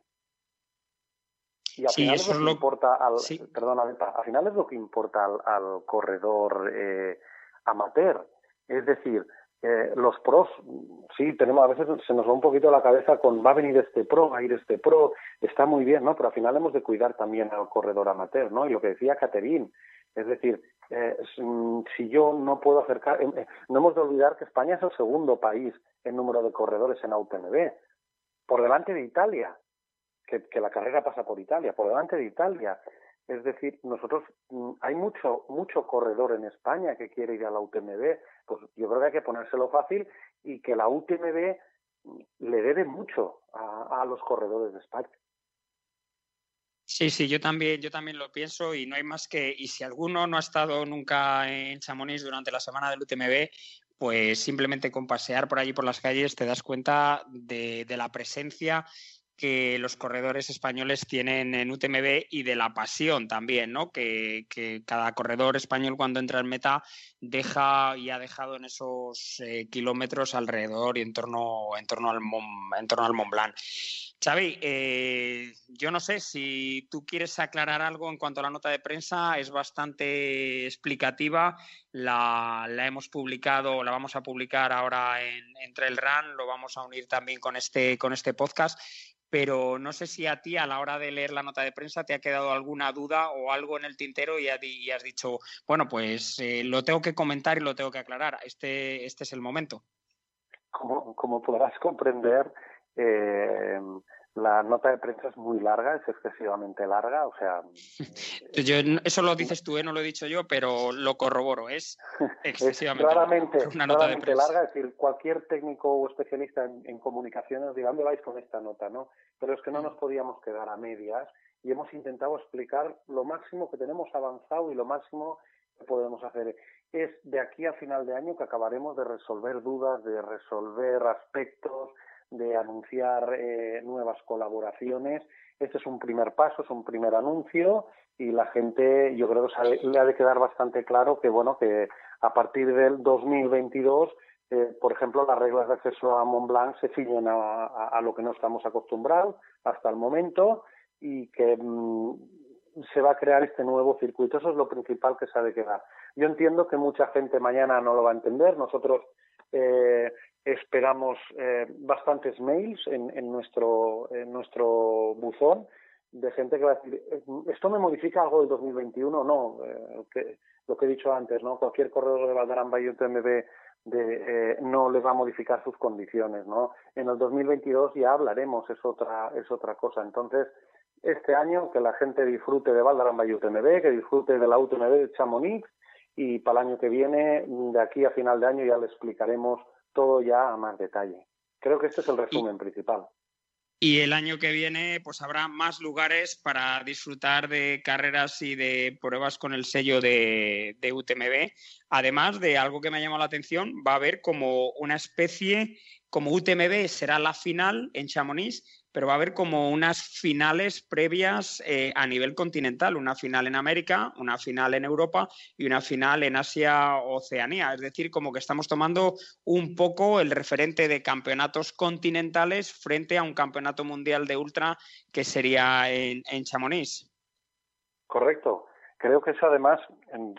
Speaker 5: Y al
Speaker 2: Sí,
Speaker 5: final
Speaker 2: eso
Speaker 5: es lo que importa al
Speaker 2: sí.
Speaker 5: perdona, al final es lo que importa al, al corredor eh, amateur. Es decir, eh, los pros, sí, tenemos a veces se nos va un poquito la cabeza con va a venir este pro, va a ir este pro, está muy bien, ¿no? Pero al final hemos de cuidar también al corredor amateur, ¿no? Y lo que decía Caterín, es decir, eh, mm, si yo no puedo acercar, eh, eh, no hemos de olvidar que España es el segundo país en número de corredores en UTMB, por delante de Italia, que la carrera pasa por Italia, por delante de Italia. Es decir, nosotros mm, hay mucho mucho corredor en España que quiere ir a la UTMB, pues yo creo que hay que ponérselo fácil y que la UTMB mm, le debe mucho a, los corredores de España.
Speaker 2: Sí, sí, yo también, yo también lo pienso y no hay más que, y si alguno no ha estado nunca en Chamonix durante la semana del UTMB, pues simplemente con pasear por allí por las calles te das cuenta de, de la presencia que los corredores españoles tienen en UTMB y de la pasión también, ¿no? Que, cada corredor español cuando entra en meta deja y ha dejado en esos eh, kilómetros alrededor y en torno, en torno al Mont, en torno al Mont Blanc. Xavi, eh, yo no sé si tú quieres aclarar algo en cuanto a la nota de prensa, es bastante explicativa, la, la hemos publicado, la vamos a publicar ahora en, en Trail Run, lo vamos a unir también con este, con este podcast, pero no sé si a ti a la hora de leer la nota de prensa te ha quedado alguna duda o algo en el tintero y, has dicho, bueno, pues eh, lo tengo que comentar y lo tengo que aclarar, este, este es el momento.
Speaker 5: Como, como podrás comprender, eh, la nota de prensa es muy larga, es excesivamente larga, o sea, *laughs*
Speaker 2: Yo, eso lo dices tú, ¿eh? no lo he dicho yo, pero lo corroboro, es *laughs*
Speaker 5: es
Speaker 2: excesivamente
Speaker 5: claramente,
Speaker 2: largo. *laughs* una nota de
Speaker 5: claramente
Speaker 2: prensa.
Speaker 5: larga, es decir, cualquier técnico o especialista en, en comunicaciones diga, ¿dónde vais con esta nota? no Pero es que no nos podíamos quedar a medias y hemos intentado explicar lo máximo que tenemos avanzado y lo máximo que podemos hacer. Es de aquí a final de año que acabaremos de resolver dudas, de resolver aspectos, de anunciar eh, nuevas colaboraciones. Este es un primer paso, es un primer anuncio y la gente, yo creo que le ha de quedar bastante claro que, bueno, que a partir del 2022, eh, por ejemplo, las reglas de acceso a Mont Blanc se a- a lo que no estamos acostumbrados hasta el momento y que mm, se va a crear este nuevo circuito. Eso es lo principal que se ha de quedar. Yo entiendo que mucha gente mañana no lo va a entender. Nosotros eh, esperamos eh, bastantes mails en, nuestro en nuestro buzón de gente que va a decir "Eh, esto me modifica algo del 2021 no eh, lo que he dicho antes no cualquier corredor de Valdaramba y UTMB de, eh, no le va a modificar sus condiciones no en el 2022 ya hablaremos es otra es otra cosa. Entonces este año que la gente disfrute de Valdaramba y UTMB que disfrute de la UTMB de Chamonix y para el año que viene, de aquí a final de año, ya le explicaremos todo ya a más detalle. Creo que este es el resumen principal.
Speaker 2: Y el año que viene, pues habrá más lugares para disfrutar de carreras y de pruebas con el sello de, de UTMB. Además de algo que me ha llamado la atención, va a haber como una especie, como UTMB será la final en Chamonix, pero va a haber como unas finales previas eh, a nivel continental, una final en América, una final en Europa y una final en Asia Oceanía. Es decir, como que estamos tomando un poco el referente de campeonatos continentales frente a un campeonato mundial de ultra que sería en, en Chamonix.
Speaker 5: Correcto. Creo que eso además,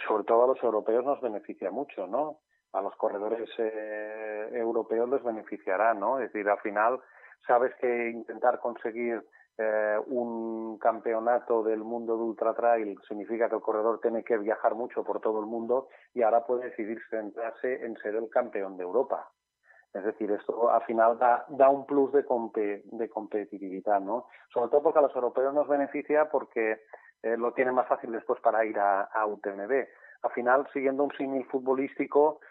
Speaker 5: sobre todo a los europeos, nos beneficia mucho, ¿no? A los corredores eh, europeos les beneficiará, ¿no? Es decir, al final sabes que intentar conseguir eh, un campeonato del mundo de ultra trail significa que el corredor tiene que viajar mucho por todo el mundo y ahora puede decidir centrarse en ser el campeón de Europa. Es decir, esto al final da, da un plus de, competitividad, ¿no? Sobre todo porque a los europeos nos beneficia porque eh, lo tienen más fácil después para ir a, a UTMB. Al final, siguiendo un símil futbolístico,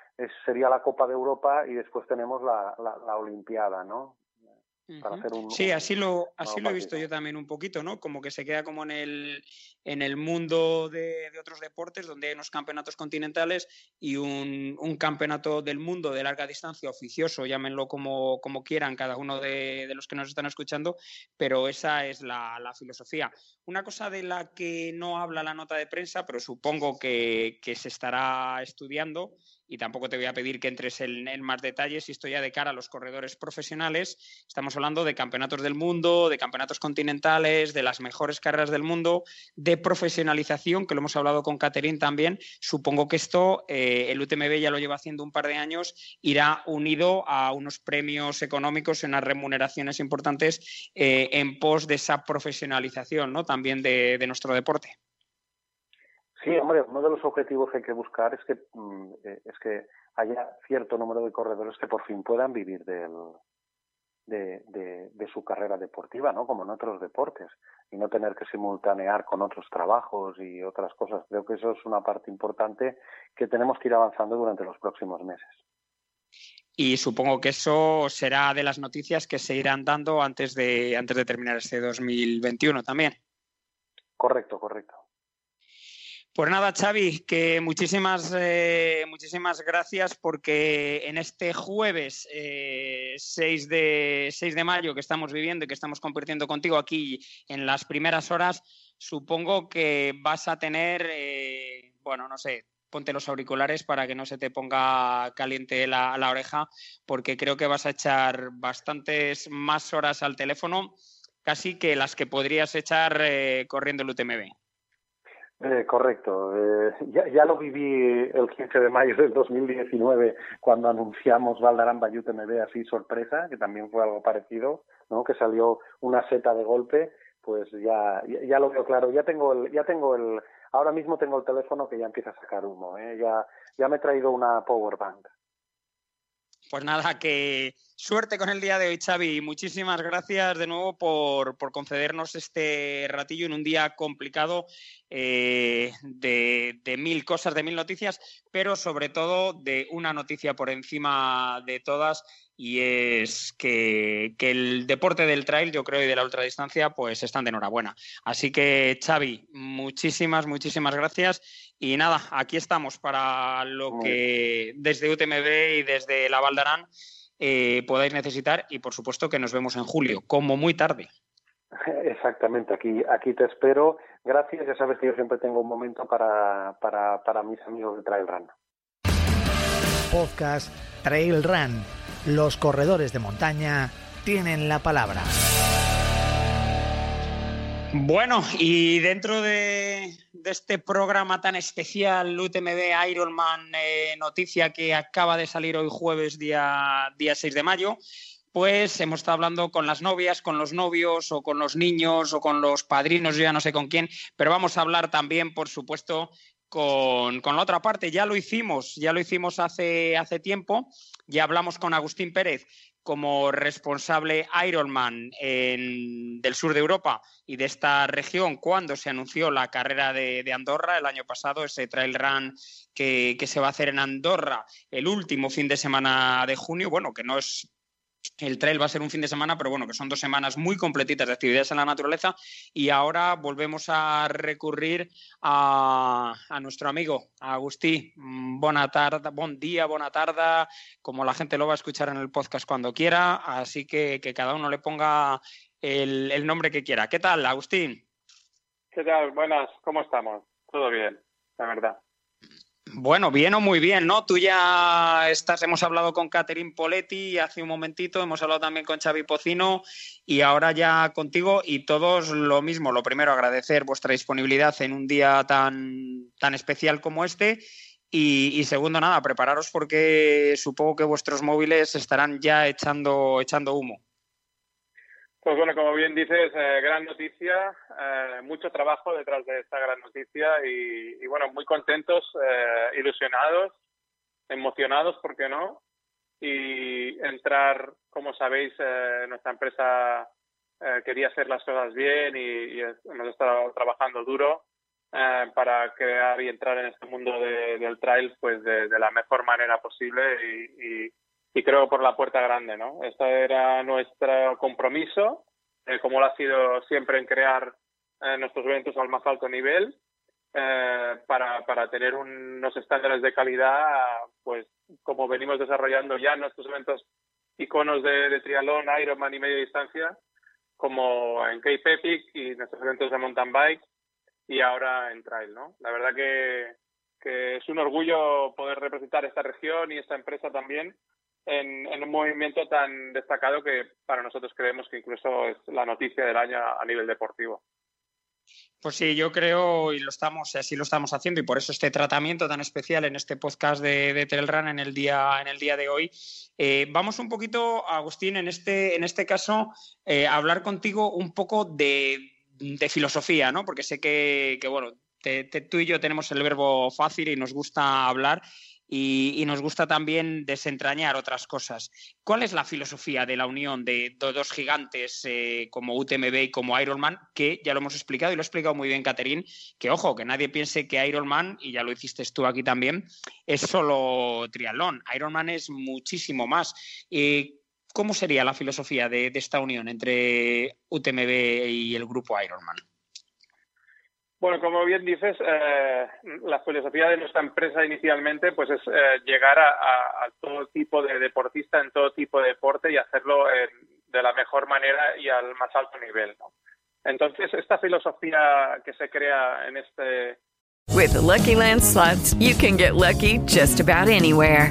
Speaker 5: sería la Copa de Europa y después tenemos la, la, la Olimpiada, ¿no?
Speaker 2: Sí, así lo, así lo he visto yo también un poquito, ¿no? Como que se queda como en el, en el mundo de, otros deportes, donde hay unos campeonatos continentales y un, campeonato del mundo de larga distancia oficioso, llámenlo como, como quieran cada uno de, los que nos están escuchando, pero esa es la, filosofía. Una cosa de la que no habla la nota de prensa, pero supongo que, que se estará estudiando, y tampoco te voy a pedir que entres en, más detalles, esto ya de cara a los corredores profesionales, estamos hablando de campeonatos del mundo, de campeonatos continentales, de las mejores carreras del mundo, de profesionalización, que lo hemos hablado con Catherine también. Supongo que esto, eh, el UTMB ya lo lleva haciendo un par de años, irá unido a unos premios económicos y unas remuneraciones importantes eh, en pos de esa profesionalización ¿no? también de nuestro deporte.
Speaker 5: Sí, hombre, uno de los objetivos que hay que buscar es que mm, eh, es que haya cierto número de corredores que por fin puedan vivir del, de, de, su carrera deportiva, ¿no? Como en otros deportes y no tener que simultanear con otros trabajos y otras cosas. Creo que eso es una parte importante que tenemos que ir avanzando durante los próximos meses.
Speaker 2: Y supongo que eso será de las noticias que se irán dando antes de antes de terminar este 2021 también.
Speaker 5: Correcto, correcto.
Speaker 2: Pues nada, Xavi, que muchísimas, eh, muchísimas gracias porque en este jueves 6, eh, de, de mayo que estamos viviendo y que estamos compartiendo contigo aquí en las primeras horas, supongo que vas a tener, eh, bueno, no sé, ponte los auriculares para que no se te ponga caliente la, la oreja, porque creo que vas a echar bastantes más horas al teléfono, casi que las que podrías echar corriendo el UTMB.
Speaker 5: Eh, correcto. Eh, ya, ya, lo viví el 15 de mayo del 2019 cuando anunciamos Valdarán Bayut MB así sorpresa, que también fue algo parecido, ¿no? Que salió una seta de golpe, pues ya, ya, lo veo claro. Ya tengo el, ya tengo el, ahora mismo tengo el teléfono que ya empieza a sacar humo, ¿eh? Ya, ya me he traído una power bank.
Speaker 2: Pues nada, que suerte con el día de hoy, Xavi. Muchísimas gracias de nuevo por, concedernos este ratillo en un día complicado eh, de, mil cosas, de mil noticias, pero sobre todo de una noticia por encima de todas y es que, que, el deporte del trail, yo creo, y de la ultradistancia, pues están de enhorabuena. Así que, Xavi, muchísimas, muchísimas gracias y nada, aquí estamos para lo que desde UTMB y desde la Valdarán eh, podáis necesitar y por supuesto que nos vemos en julio, como muy tarde. *laughs*
Speaker 5: Exactamente, aquí, aquí te espero. Gracias, ya sabes que yo siempre tengo un momento para, para, para mis amigos de Trail Run.
Speaker 1: Podcast Trail Run. Los corredores de montaña tienen la palabra.
Speaker 2: Bueno, y dentro de, este programa tan especial, UTMB Ironman, eh, noticia que acaba de salir hoy jueves, día, día 6 de mayo, pues hemos estado hablando con las novias, con los novios o con los niños o con los padrinos, yo ya no sé con quién, pero vamos a hablar también, por supuesto, con, la otra parte. Ya lo hicimos, ya lo hicimos hace, hace tiempo, ya hablamos con Agustín Pérez, como responsable Ironman del sur de Europa y de esta región cuando se anunció la carrera de, Andorra el año pasado, ese trail run que, que, se va a hacer en Andorra el último fin de semana de junio, bueno, que no es el trail va a ser un fin de semana, pero bueno, que son dos semanas muy completitas de actividades en la naturaleza y ahora volvemos a recurrir a, nuestro amigo Agustí. Mm, buena tarde, buen día, buena tarde, como la gente lo va a escuchar en el podcast cuando quiera, así que que cada uno le ponga el, el nombre que quiera. ¿Qué tal, Agustín?
Speaker 7: ¿Qué tal? Buenas, ¿cómo estamos? Todo bien, la verdad.
Speaker 2: Bueno, bien o muy bien, ¿no? Tú ya estás, hemos hablado con Catherine Poletti hace un momentito, hemos hablado también con Xavi Pocino y ahora ya contigo y todos lo mismo. Lo primero, agradecer vuestra disponibilidad en un día tan, tan especial como este y, y, segundo, nada, prepararos porque supongo que vuestros móviles estarán ya echando, echando humo.
Speaker 7: Pues bueno, como bien dices, eh, gran noticia, eh, mucho trabajo detrás de esta gran noticia y, bueno, muy contentos, eh, ilusionados, emocionados, ¿por qué no? y entrar, como sabéis, eh, nuestra empresa eh, quería hacer las cosas bien y, hemos estado trabajando duro para crear y entrar en este mundo del trail pues de, la mejor manera posible y, y, creo por la puerta grande, ¿no? Este era nuestro compromiso, como lo ha sido siempre en crear nuestros eventos al más alto nivel eh, para, para tener unos estándares de calidad, pues como venimos desarrollando ya nuestros eventos iconos de, de triatlón, Ironman y media distancia, como en Cape Epic y nuestros eventos de mountain bike y ahora en trail, ¿no? La verdad que, que es un orgullo poder representar esta región y esta empresa también en, en, un movimiento tan destacado que para nosotros creemos que incluso es la noticia del año a nivel deportivo.
Speaker 2: Pues sí, yo creo y lo estamos, así lo estamos haciendo y por eso este tratamiento tan especial en este podcast de, de Telrun en el día, en el día de hoy. Eh, vamos un poquito, Agustín, en este, en este caso, eh, a hablar contigo un poco de, filosofía, ¿no? Porque sé que, bueno, tú y yo tenemos el verbo fácil y nos gusta hablar y, nos gusta también desentrañar otras cosas. ¿Cuál es la filosofía de la unión de, dos gigantes eh, como UTMB y como Ironman? Que ya lo hemos explicado y lo ha explicado muy bien Catherine, que ojo, que nadie piense que Ironman, y ya lo hiciste tú aquí también, es solo triatlón. Ironman es muchísimo más. Eh, ¿Cómo sería la filosofía de esta unión entre UTMB y el grupo Ironman?
Speaker 7: Bueno, como bien dices, eh, la filosofía de nuestra empresa inicialmente pues es eh, llegar a, todo tipo de deportista en todo tipo de deporte y hacerlo de la mejor manera y al más alto nivel. Entonces, esta filosofía que se crea en este...
Speaker 6: With Lucky Land slots, you can get lucky just about anywhere.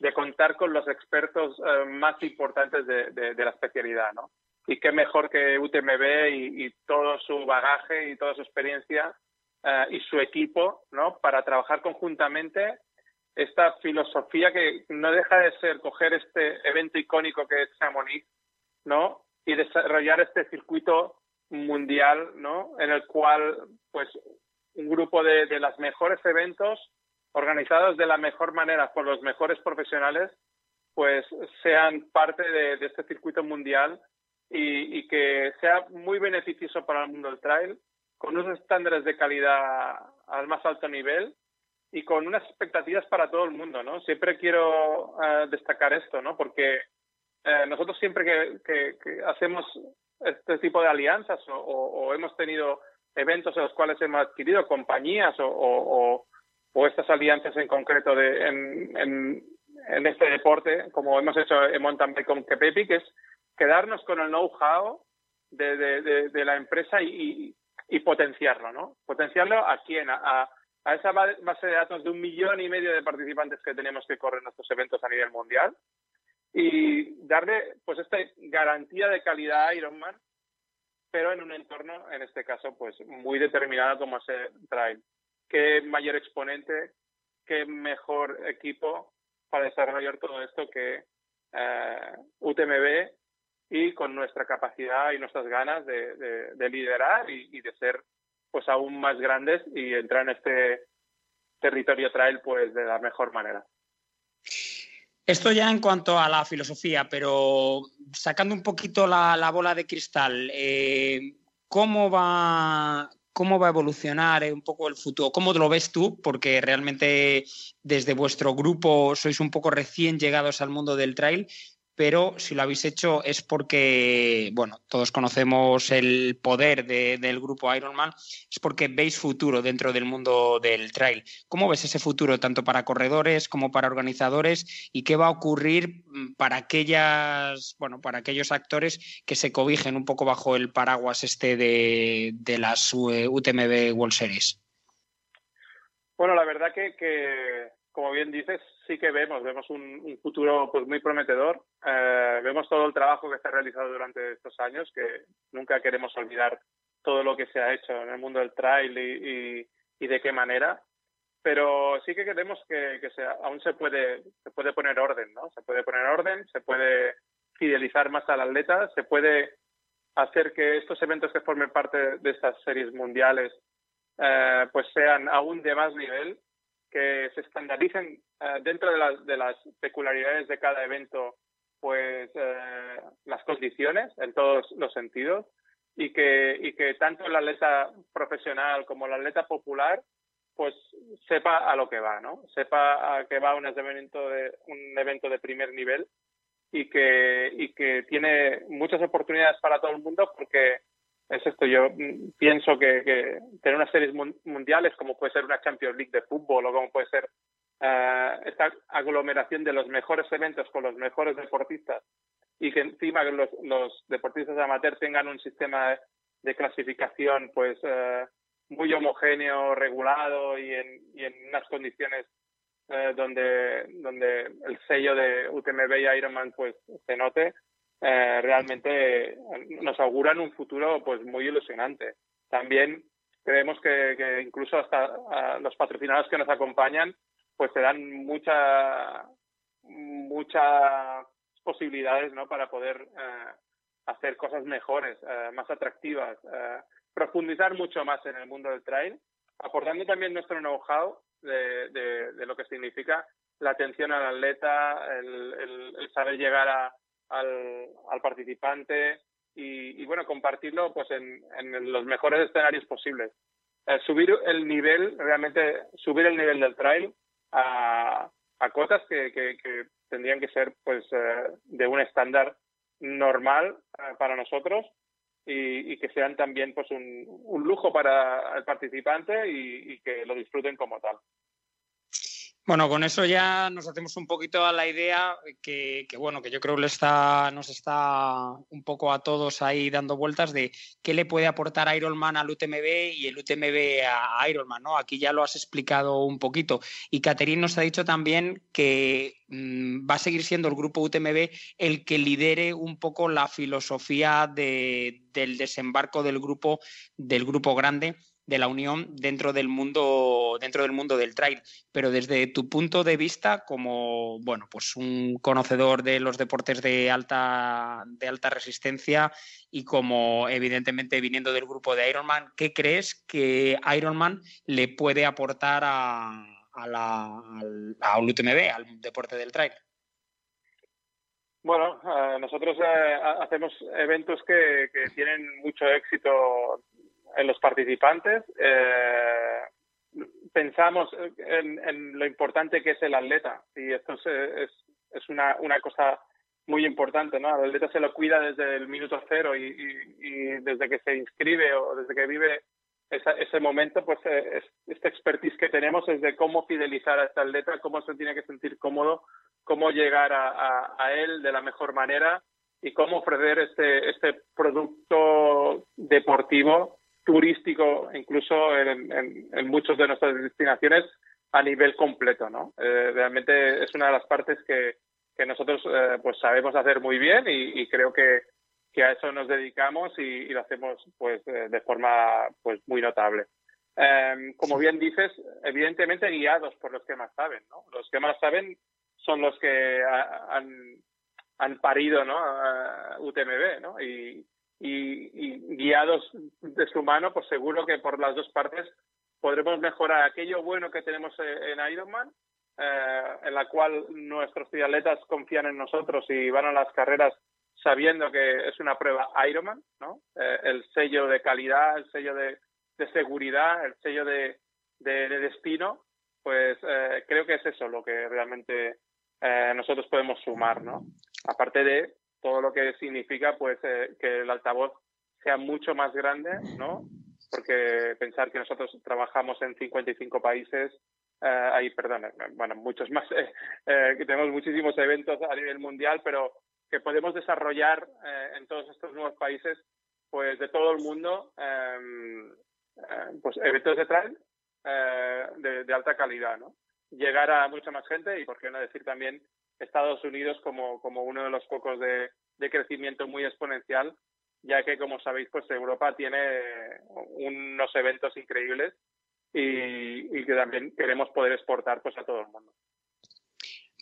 Speaker 7: de contar con los expertos eh, más importantes de, la especialidad, ¿no? Y qué mejor que UTMB y, todo su bagaje y toda su experiencia eh, y su equipo, ¿no? Para trabajar conjuntamente esta filosofía que no deja de ser coger este evento icónico que es Chamonix, ¿no? Y desarrollar este circuito mundial, ¿no? En el cual, pues, un grupo de, de los mejores eventos organizados de la mejor manera por los mejores profesionales, pues sean parte de, este circuito mundial y, que sea muy beneficioso para el mundo del trail, con unos estándares de calidad al más alto nivel y con unas expectativas para todo el mundo, ¿no? Siempre quiero eh, destacar esto, ¿no? Porque eh, nosotros siempre que, hacemos este tipo de alianzas o, hemos tenido eventos en los cuales hemos adquirido compañías o estas alianzas en concreto de, en, en, este deporte, como hemos hecho en mountain bike con Kepepi, que es quedarnos con el know-how de, de, la empresa y, y, potenciarlo, ¿no? Potenciarlo a quién, a, a esa base de datos de un millón y medio de participantes que tenemos que correr nuestros eventos a nivel mundial y darle pues esta garantía de calidad a Ironman, pero en un entorno, en este caso, pues muy determinado como ese trail qué mayor exponente, qué mejor equipo para desarrollar todo esto que eh, UTMB y con nuestra capacidad y nuestras ganas de, liderar y, de ser pues aún más grandes y entrar en este territorio trail pues de la mejor manera.
Speaker 2: Esto ya en cuanto a la filosofía, pero sacando un poquito la, bola de cristal, eh, ¿cómo va cómo va a evolucionar eh, un poco el futuro, cómo lo ves tú, porque realmente desde vuestro grupo sois un poco recién llegados al mundo del trail, pero si lo habéis hecho es porque, bueno, todos conocemos el poder del grupo Ironman, es porque veis futuro dentro del mundo del trail. ¿Cómo ves ese futuro tanto para corredores como para organizadores y qué va a ocurrir mm, para aquellas, bueno, para aquellos actores que se cobijen un poco bajo el paraguas este de, las UTMB World Series?
Speaker 7: Bueno, la verdad que como bien dices, sí que vemos, vemos un, futuro pues muy prometedor. Eh, vemos todo el trabajo que se ha realizado durante estos años, que nunca queremos olvidar todo lo que se ha hecho en el mundo del trail y, de qué manera. Pero sí que creemos que, que se, aún se puede, se puede poner orden, ¿no? Se puede poner orden, se puede fidelizar más al atleta, se puede hacer que estos eventos que formen parte de estas series mundiales eh, pues sean aún de más nivel, que se estandaricen eh, dentro de las, de las peculiaridades de cada evento pues eh, las condiciones en todos los sentidos y que, y que tanto el atleta profesional como el atleta popular pues sepa a lo que va, ¿no? Sepa a que va un evento de, un evento de primer nivel y que, y que tiene muchas oportunidades para todo el mundo porque es esto, yo pienso que, tener unas series mundiales como puede ser una Champions League de fútbol o como puede ser eh, esta aglomeración de los mejores eventos con los mejores deportistas y que encima los, los deportistas amateur tengan un sistema de clasificación pues eh, muy homogéneo, regulado y en, unas condiciones eh, donde, donde el sello de UTMB y Ironman pues se note, eh, realmente nos auguran un futuro pues muy ilusionante. También creemos que, incluso hasta los patrocinadores que nos acompañan pues se dan mucha muchas posibilidades ¿no? para poder eh, hacer cosas mejores, más atractivas, profundizar mucho más en el mundo del trail, aportando también nuestro know-how de, de, lo que significa la atención al atleta, el, el, saber llegar a, al, al, participante y, y, bueno, compartirlo pues en, en los mejores escenarios posibles. Eh, subir el nivel, realmente subir el nivel del trail a, a cotas que, que, que tendrían que ser pues eh, de un estándar normal eh, para nosotros y, y, que sean también pues un, un lujo para el participante y, y, que lo disfruten como tal.
Speaker 2: Bueno, con eso ya nos hacemos un poquito a la idea que, que, bueno, que yo creo que está, nos está un poco a todos ahí dando vueltas de qué le puede aportar Ironman al UTMB y el UTMB a Ironman, ¿no? Aquí ya lo has explicado un poquito. Y Caterine nos ha dicho también que mmm, va a seguir siendo el grupo UTMB el que lidere un poco la filosofía de, del desembarco del grupo, del grupo grande de la unión dentro del mundo dentro del mundo del trail. Pero desde tu punto de vista como bueno pues un conocedor de los deportes de alta de alta resistencia y como evidentemente viniendo del grupo de Ironman qué crees que Ironman le puede aportar a, a la al, a UTMB al deporte del trail
Speaker 7: bueno, uh, nosotros uh, hacemos eventos que, que, tienen mucho éxito los participantes. Eh, pensamos en, en, lo importante que es el atleta y esto es, es, una, una, cosa muy importante, ¿no? El atleta se lo cuida desde el minuto cero y, y, desde que se inscribe o desde que vive esa, ese momento, pues eh, es, este expertise que tenemos es de cómo fidelizar a este atleta, cómo se tiene que sentir cómodo, cómo llegar a, a él de la mejor manera y cómo ofrecer este, este producto deportivo turístico, incluso en, en, en muchas de nuestras destinaciones, a nivel completo, ¿no? Eh, realmente es una de las partes que, que nosotros eh, pues sabemos hacer muy bien y, y creo que, que, a eso nos dedicamos y, y lo hacemos pues eh, de forma pues muy notable. Eh, como bien dices, evidentemente guiados por los que más saben, ¿no? Los que más saben son los que ha, han, han parido, ¿no? Uh, UTMB, ¿no? Y, y, guiados de su mano, pues seguro que por las dos partes podremos mejorar aquello bueno que tenemos en Ironman, eh, en la cual nuestros atletas confían en nosotros y van a las carreras sabiendo que es una prueba Ironman, ¿no? Eh, el sello de calidad, el sello de, seguridad, el sello de destino, pues eh, creo que es eso lo que realmente eh, nosotros podemos sumar, ¿no? Aparte de todo lo que significa pues eh, que el altavoz sea mucho más grande, ¿no? Porque pensar que nosotros trabajamos en 55 países, eh, ahí, perdón, eh, bueno, muchos más, eh, *laughs* eh, que tenemos muchísimos eventos a nivel mundial, pero que podemos desarrollar eh, en todos estos nuevos países, pues de todo el mundo, pues eventos de trail de, de, alta calidad, ¿no? llegar a mucha más gente y, por qué no decir también, Estados Unidos como, como uno de los focos de, de crecimiento muy exponencial, ya que, como sabéis, pues Europa tiene unos eventos increíbles y, y que también queremos poder exportar pues a todo el mundo.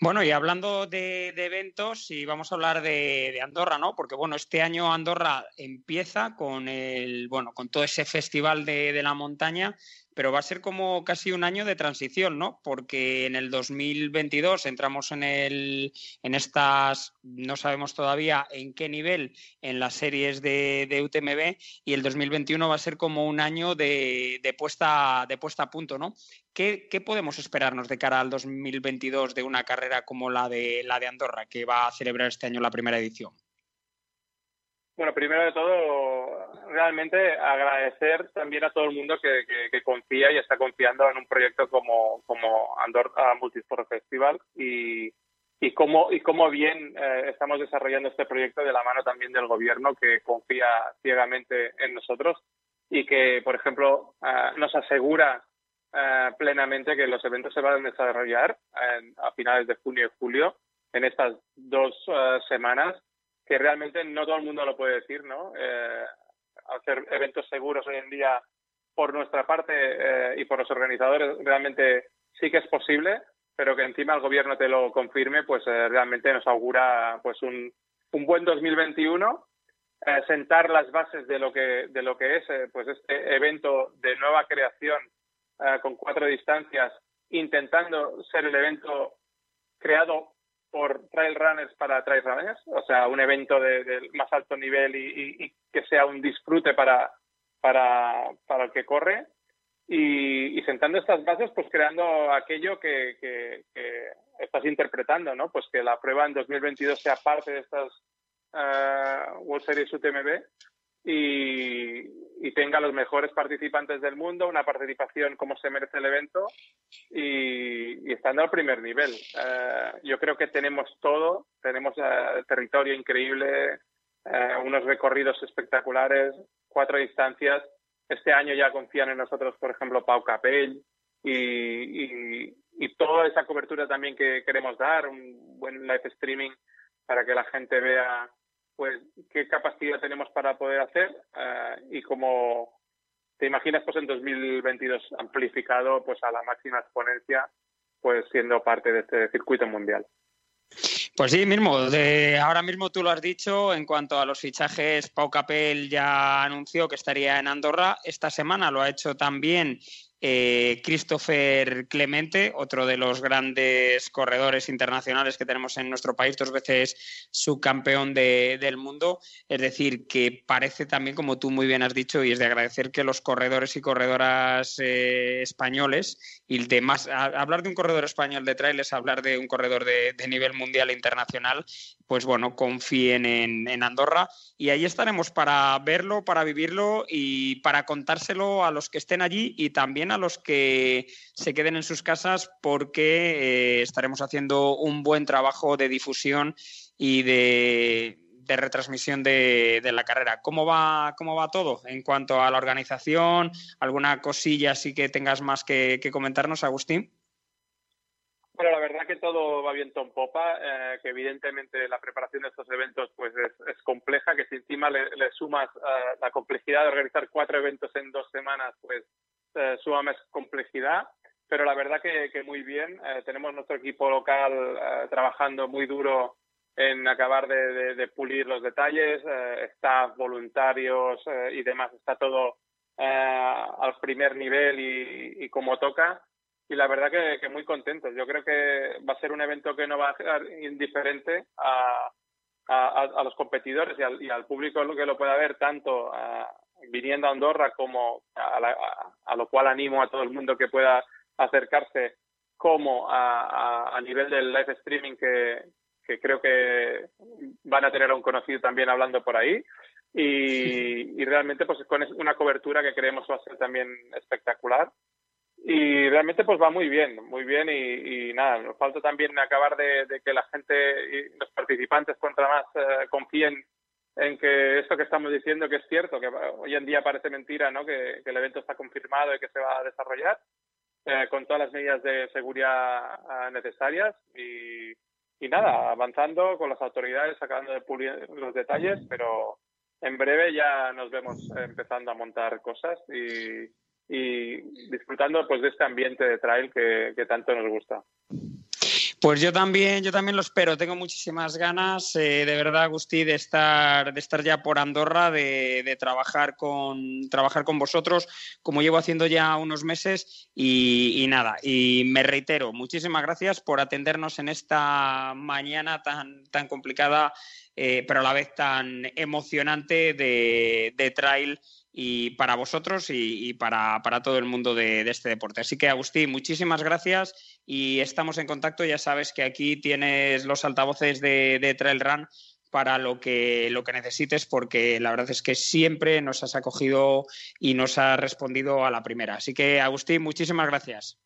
Speaker 2: Bueno, y hablando de, eventos, y vamos a hablar de, Andorra, ¿no? Porque bueno, este año Andorra empieza con el, bueno, con todo ese festival de, de la montaña pero va a ser como casi un año de transición, ¿no? Porque en el 2022 entramos en, el, en estas, no sabemos todavía en qué nivel, en las series de, UTMB, y el 2021 va a ser como un año de, puesta, de puesta a punto, ¿no? ¿Qué, ¿Qué, podemos esperarnos de cara al 2022 de una carrera como la de, la de Andorra, que va a celebrar este año la primera edición?
Speaker 7: Bueno, primero de todo, realmente agradecer también a todo el mundo que, confía y está confiando en un proyecto como, como Andorra Multisport Festival y, y cómo, bien eh, estamos desarrollando este proyecto de la mano también del gobierno que confía ciegamente en nosotros y que, por ejemplo, eh, nos asegura eh, plenamente que los eventos se van a desarrollar a finales de junio y julio en estas dos semanas que realmente no todo el mundo lo puede decir, ¿no? Eh, hacer eventos seguros hoy en día por nuestra parte eh, y por los organizadores realmente sí que es posible, pero que encima el gobierno te lo confirme, pues eh, realmente nos augura pues un, un buen 2021 eh, sentar las bases de lo que de lo que es pues este evento de nueva creación con cuatro distancias intentando ser el evento creado por trail runners para trail runners, o sea, un evento de, más alto nivel y, que sea un disfrute para, para, para el que corre. Y, sentando estas bases, pues creando aquello que, que, estás interpretando, ¿no? Pues que la prueba en 2022 sea parte de estas uh, World Series UTMB y, tenga los mejores participantes del mundo, una participación como se merece el evento y, estando al primer nivel. Eh, yo creo que tenemos todo, tenemos uh, territorio increíble, eh, unos recorridos espectaculares, cuatro distancias. Este año ya confían en nosotros, por ejemplo, Pau Capell y, y toda esa cobertura también que queremos dar, un buen live streaming para que la gente vea pues qué capacidad tenemos para poder hacer eh, y como te imaginas pues en 2022 amplificado pues a la máxima exponencia pues siendo parte de este circuito mundial.
Speaker 2: Pues sí, mismo. De, ahora mismo tú lo has dicho. En cuanto a los fichajes, Pau Capel ya anunció que estaría en Andorra. Esta semana lo ha hecho también eh, Christopher Clemente, otro de los grandes corredores internacionales que tenemos en nuestro país, dos veces subcampeón de, del mundo. Es decir, que parece también, como tú muy bien has dicho, y es de agradecer que los corredores y corredoras eh, españoles, y de más, hablar de un corredor español de trail es hablar de un corredor de, nivel mundial e internacional, pues bueno, confíen en, Andorra y ahí estaremos para verlo, para vivirlo y para contárselo a los que estén allí y también a los que se queden en sus casas porque eh, estaremos haciendo un buen trabajo de difusión y de, retransmisión de, la carrera. ¿Cómo va, ¿Cómo va todo en cuanto a la organización? ¿Alguna cosilla así que tengas más que, comentarnos, Agustín?
Speaker 7: Bueno, la verdad que todo va bien en popa, eh, que evidentemente la preparación de estos eventos pues es, compleja, que si encima le, sumas eh, la complejidad de organizar cuatro eventos en dos semanas, pues eh, suma más complejidad, pero la verdad que, muy bien. Eh, tenemos nuestro equipo local eh, trabajando muy duro en acabar de, pulir los detalles, staff, voluntarios y demás, está todo al primer nivel y, como toca. Y la verdad que, muy contentos. Yo creo que va a ser un evento que no va a ser indiferente a, a, los competidores y al, y al, público que lo pueda ver tanto a, viniendo a Andorra, como a, lo cual animo a todo el mundo que pueda acercarse, como a, nivel del live streaming que, creo que van a tener a un conocido también hablando por ahí. Y, realmente pues con una cobertura que creemos va a ser también espectacular y realmente pues va muy bien, muy bien y, nada, nos falta también acabar de, que la gente y los participantes contra más eh, confíen en que esto que estamos diciendo que es cierto, que hoy en día parece mentira, ¿no? Que, el evento está confirmado y que se va a desarrollar. eh, con todas las medidas de seguridad eh, necesarias y, y nada, avanzando con las autoridades, acabando de pulir los detalles, pero en breve ya nos vemos empezando a montar cosas y, y disfrutando pues de este ambiente de trail que, que tanto nos gusta.
Speaker 2: Pues yo también, yo también lo espero. Tengo muchísimas ganas, eh, de verdad, Agustí, de estar, de estar ya por Andorra, de, de, trabajar con trabajar con vosotros, como llevo haciendo ya unos meses. Y, y, nada, y me reitero, muchísimas gracias por atendernos en esta mañana tan, tan complicada, eh, pero a la vez tan emocionante de, de trail y para vosotros y, para, para, todo el mundo de, de, este deporte. Así que, Agustín, muchísimas gracias y estamos en contacto. Ya sabes que aquí tienes los altavoces de, de Trail Run para lo que, lo que necesites, porque la verdad es que siempre nos has acogido y nos has respondido a la primera. Así que, Agustín, muchísimas gracias.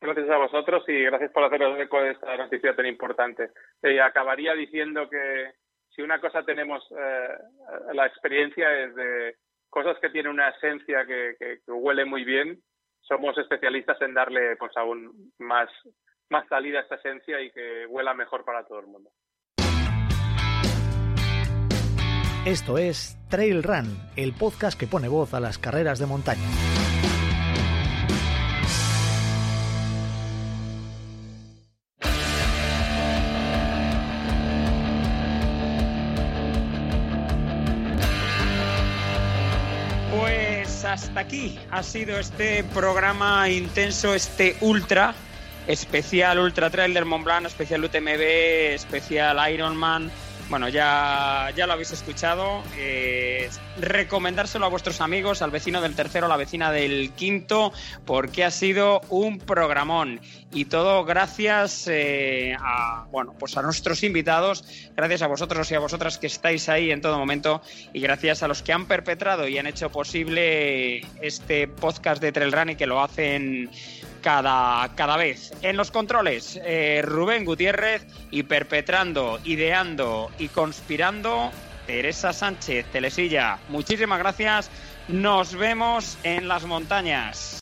Speaker 7: Gracias a vosotros y gracias por haceros eco de esta noticia tan importante. Eh, acabaría diciendo que si una cosa tenemos eh, la experiencia es de cosas que tienen una esencia que, que, que, huele muy bien, somos especialistas en darle pues aún más, más salida a esta esencia y que huela mejor para todo el mundo.
Speaker 1: Esto es Trail Run, el podcast que pone voz a las carreras de montaña.
Speaker 2: Aquí ha sido este programa intenso, este ultra especial Ultra Trail del Mont Blanc, especial UTMB, especial Ironman. Bueno, ya, ya lo habéis escuchado. Eh, recomendárselo a vuestros amigos, al vecino del tercero, a la vecina del quinto, porque ha sido un programón. Y todo gracias eh, a, bueno, pues a nuestros invitados, gracias a vosotros y a vosotras que estáis ahí en todo momento, y gracias a los que han perpetrado y han hecho posible este podcast de Trail Run y que lo hacen cada, cada vez. En los controles, eh, Rubén Gutiérrez y perpetrando, ideando y conspirando, Teresa Sánchez Telesilla. Muchísimas gracias. Nos vemos en las montañas.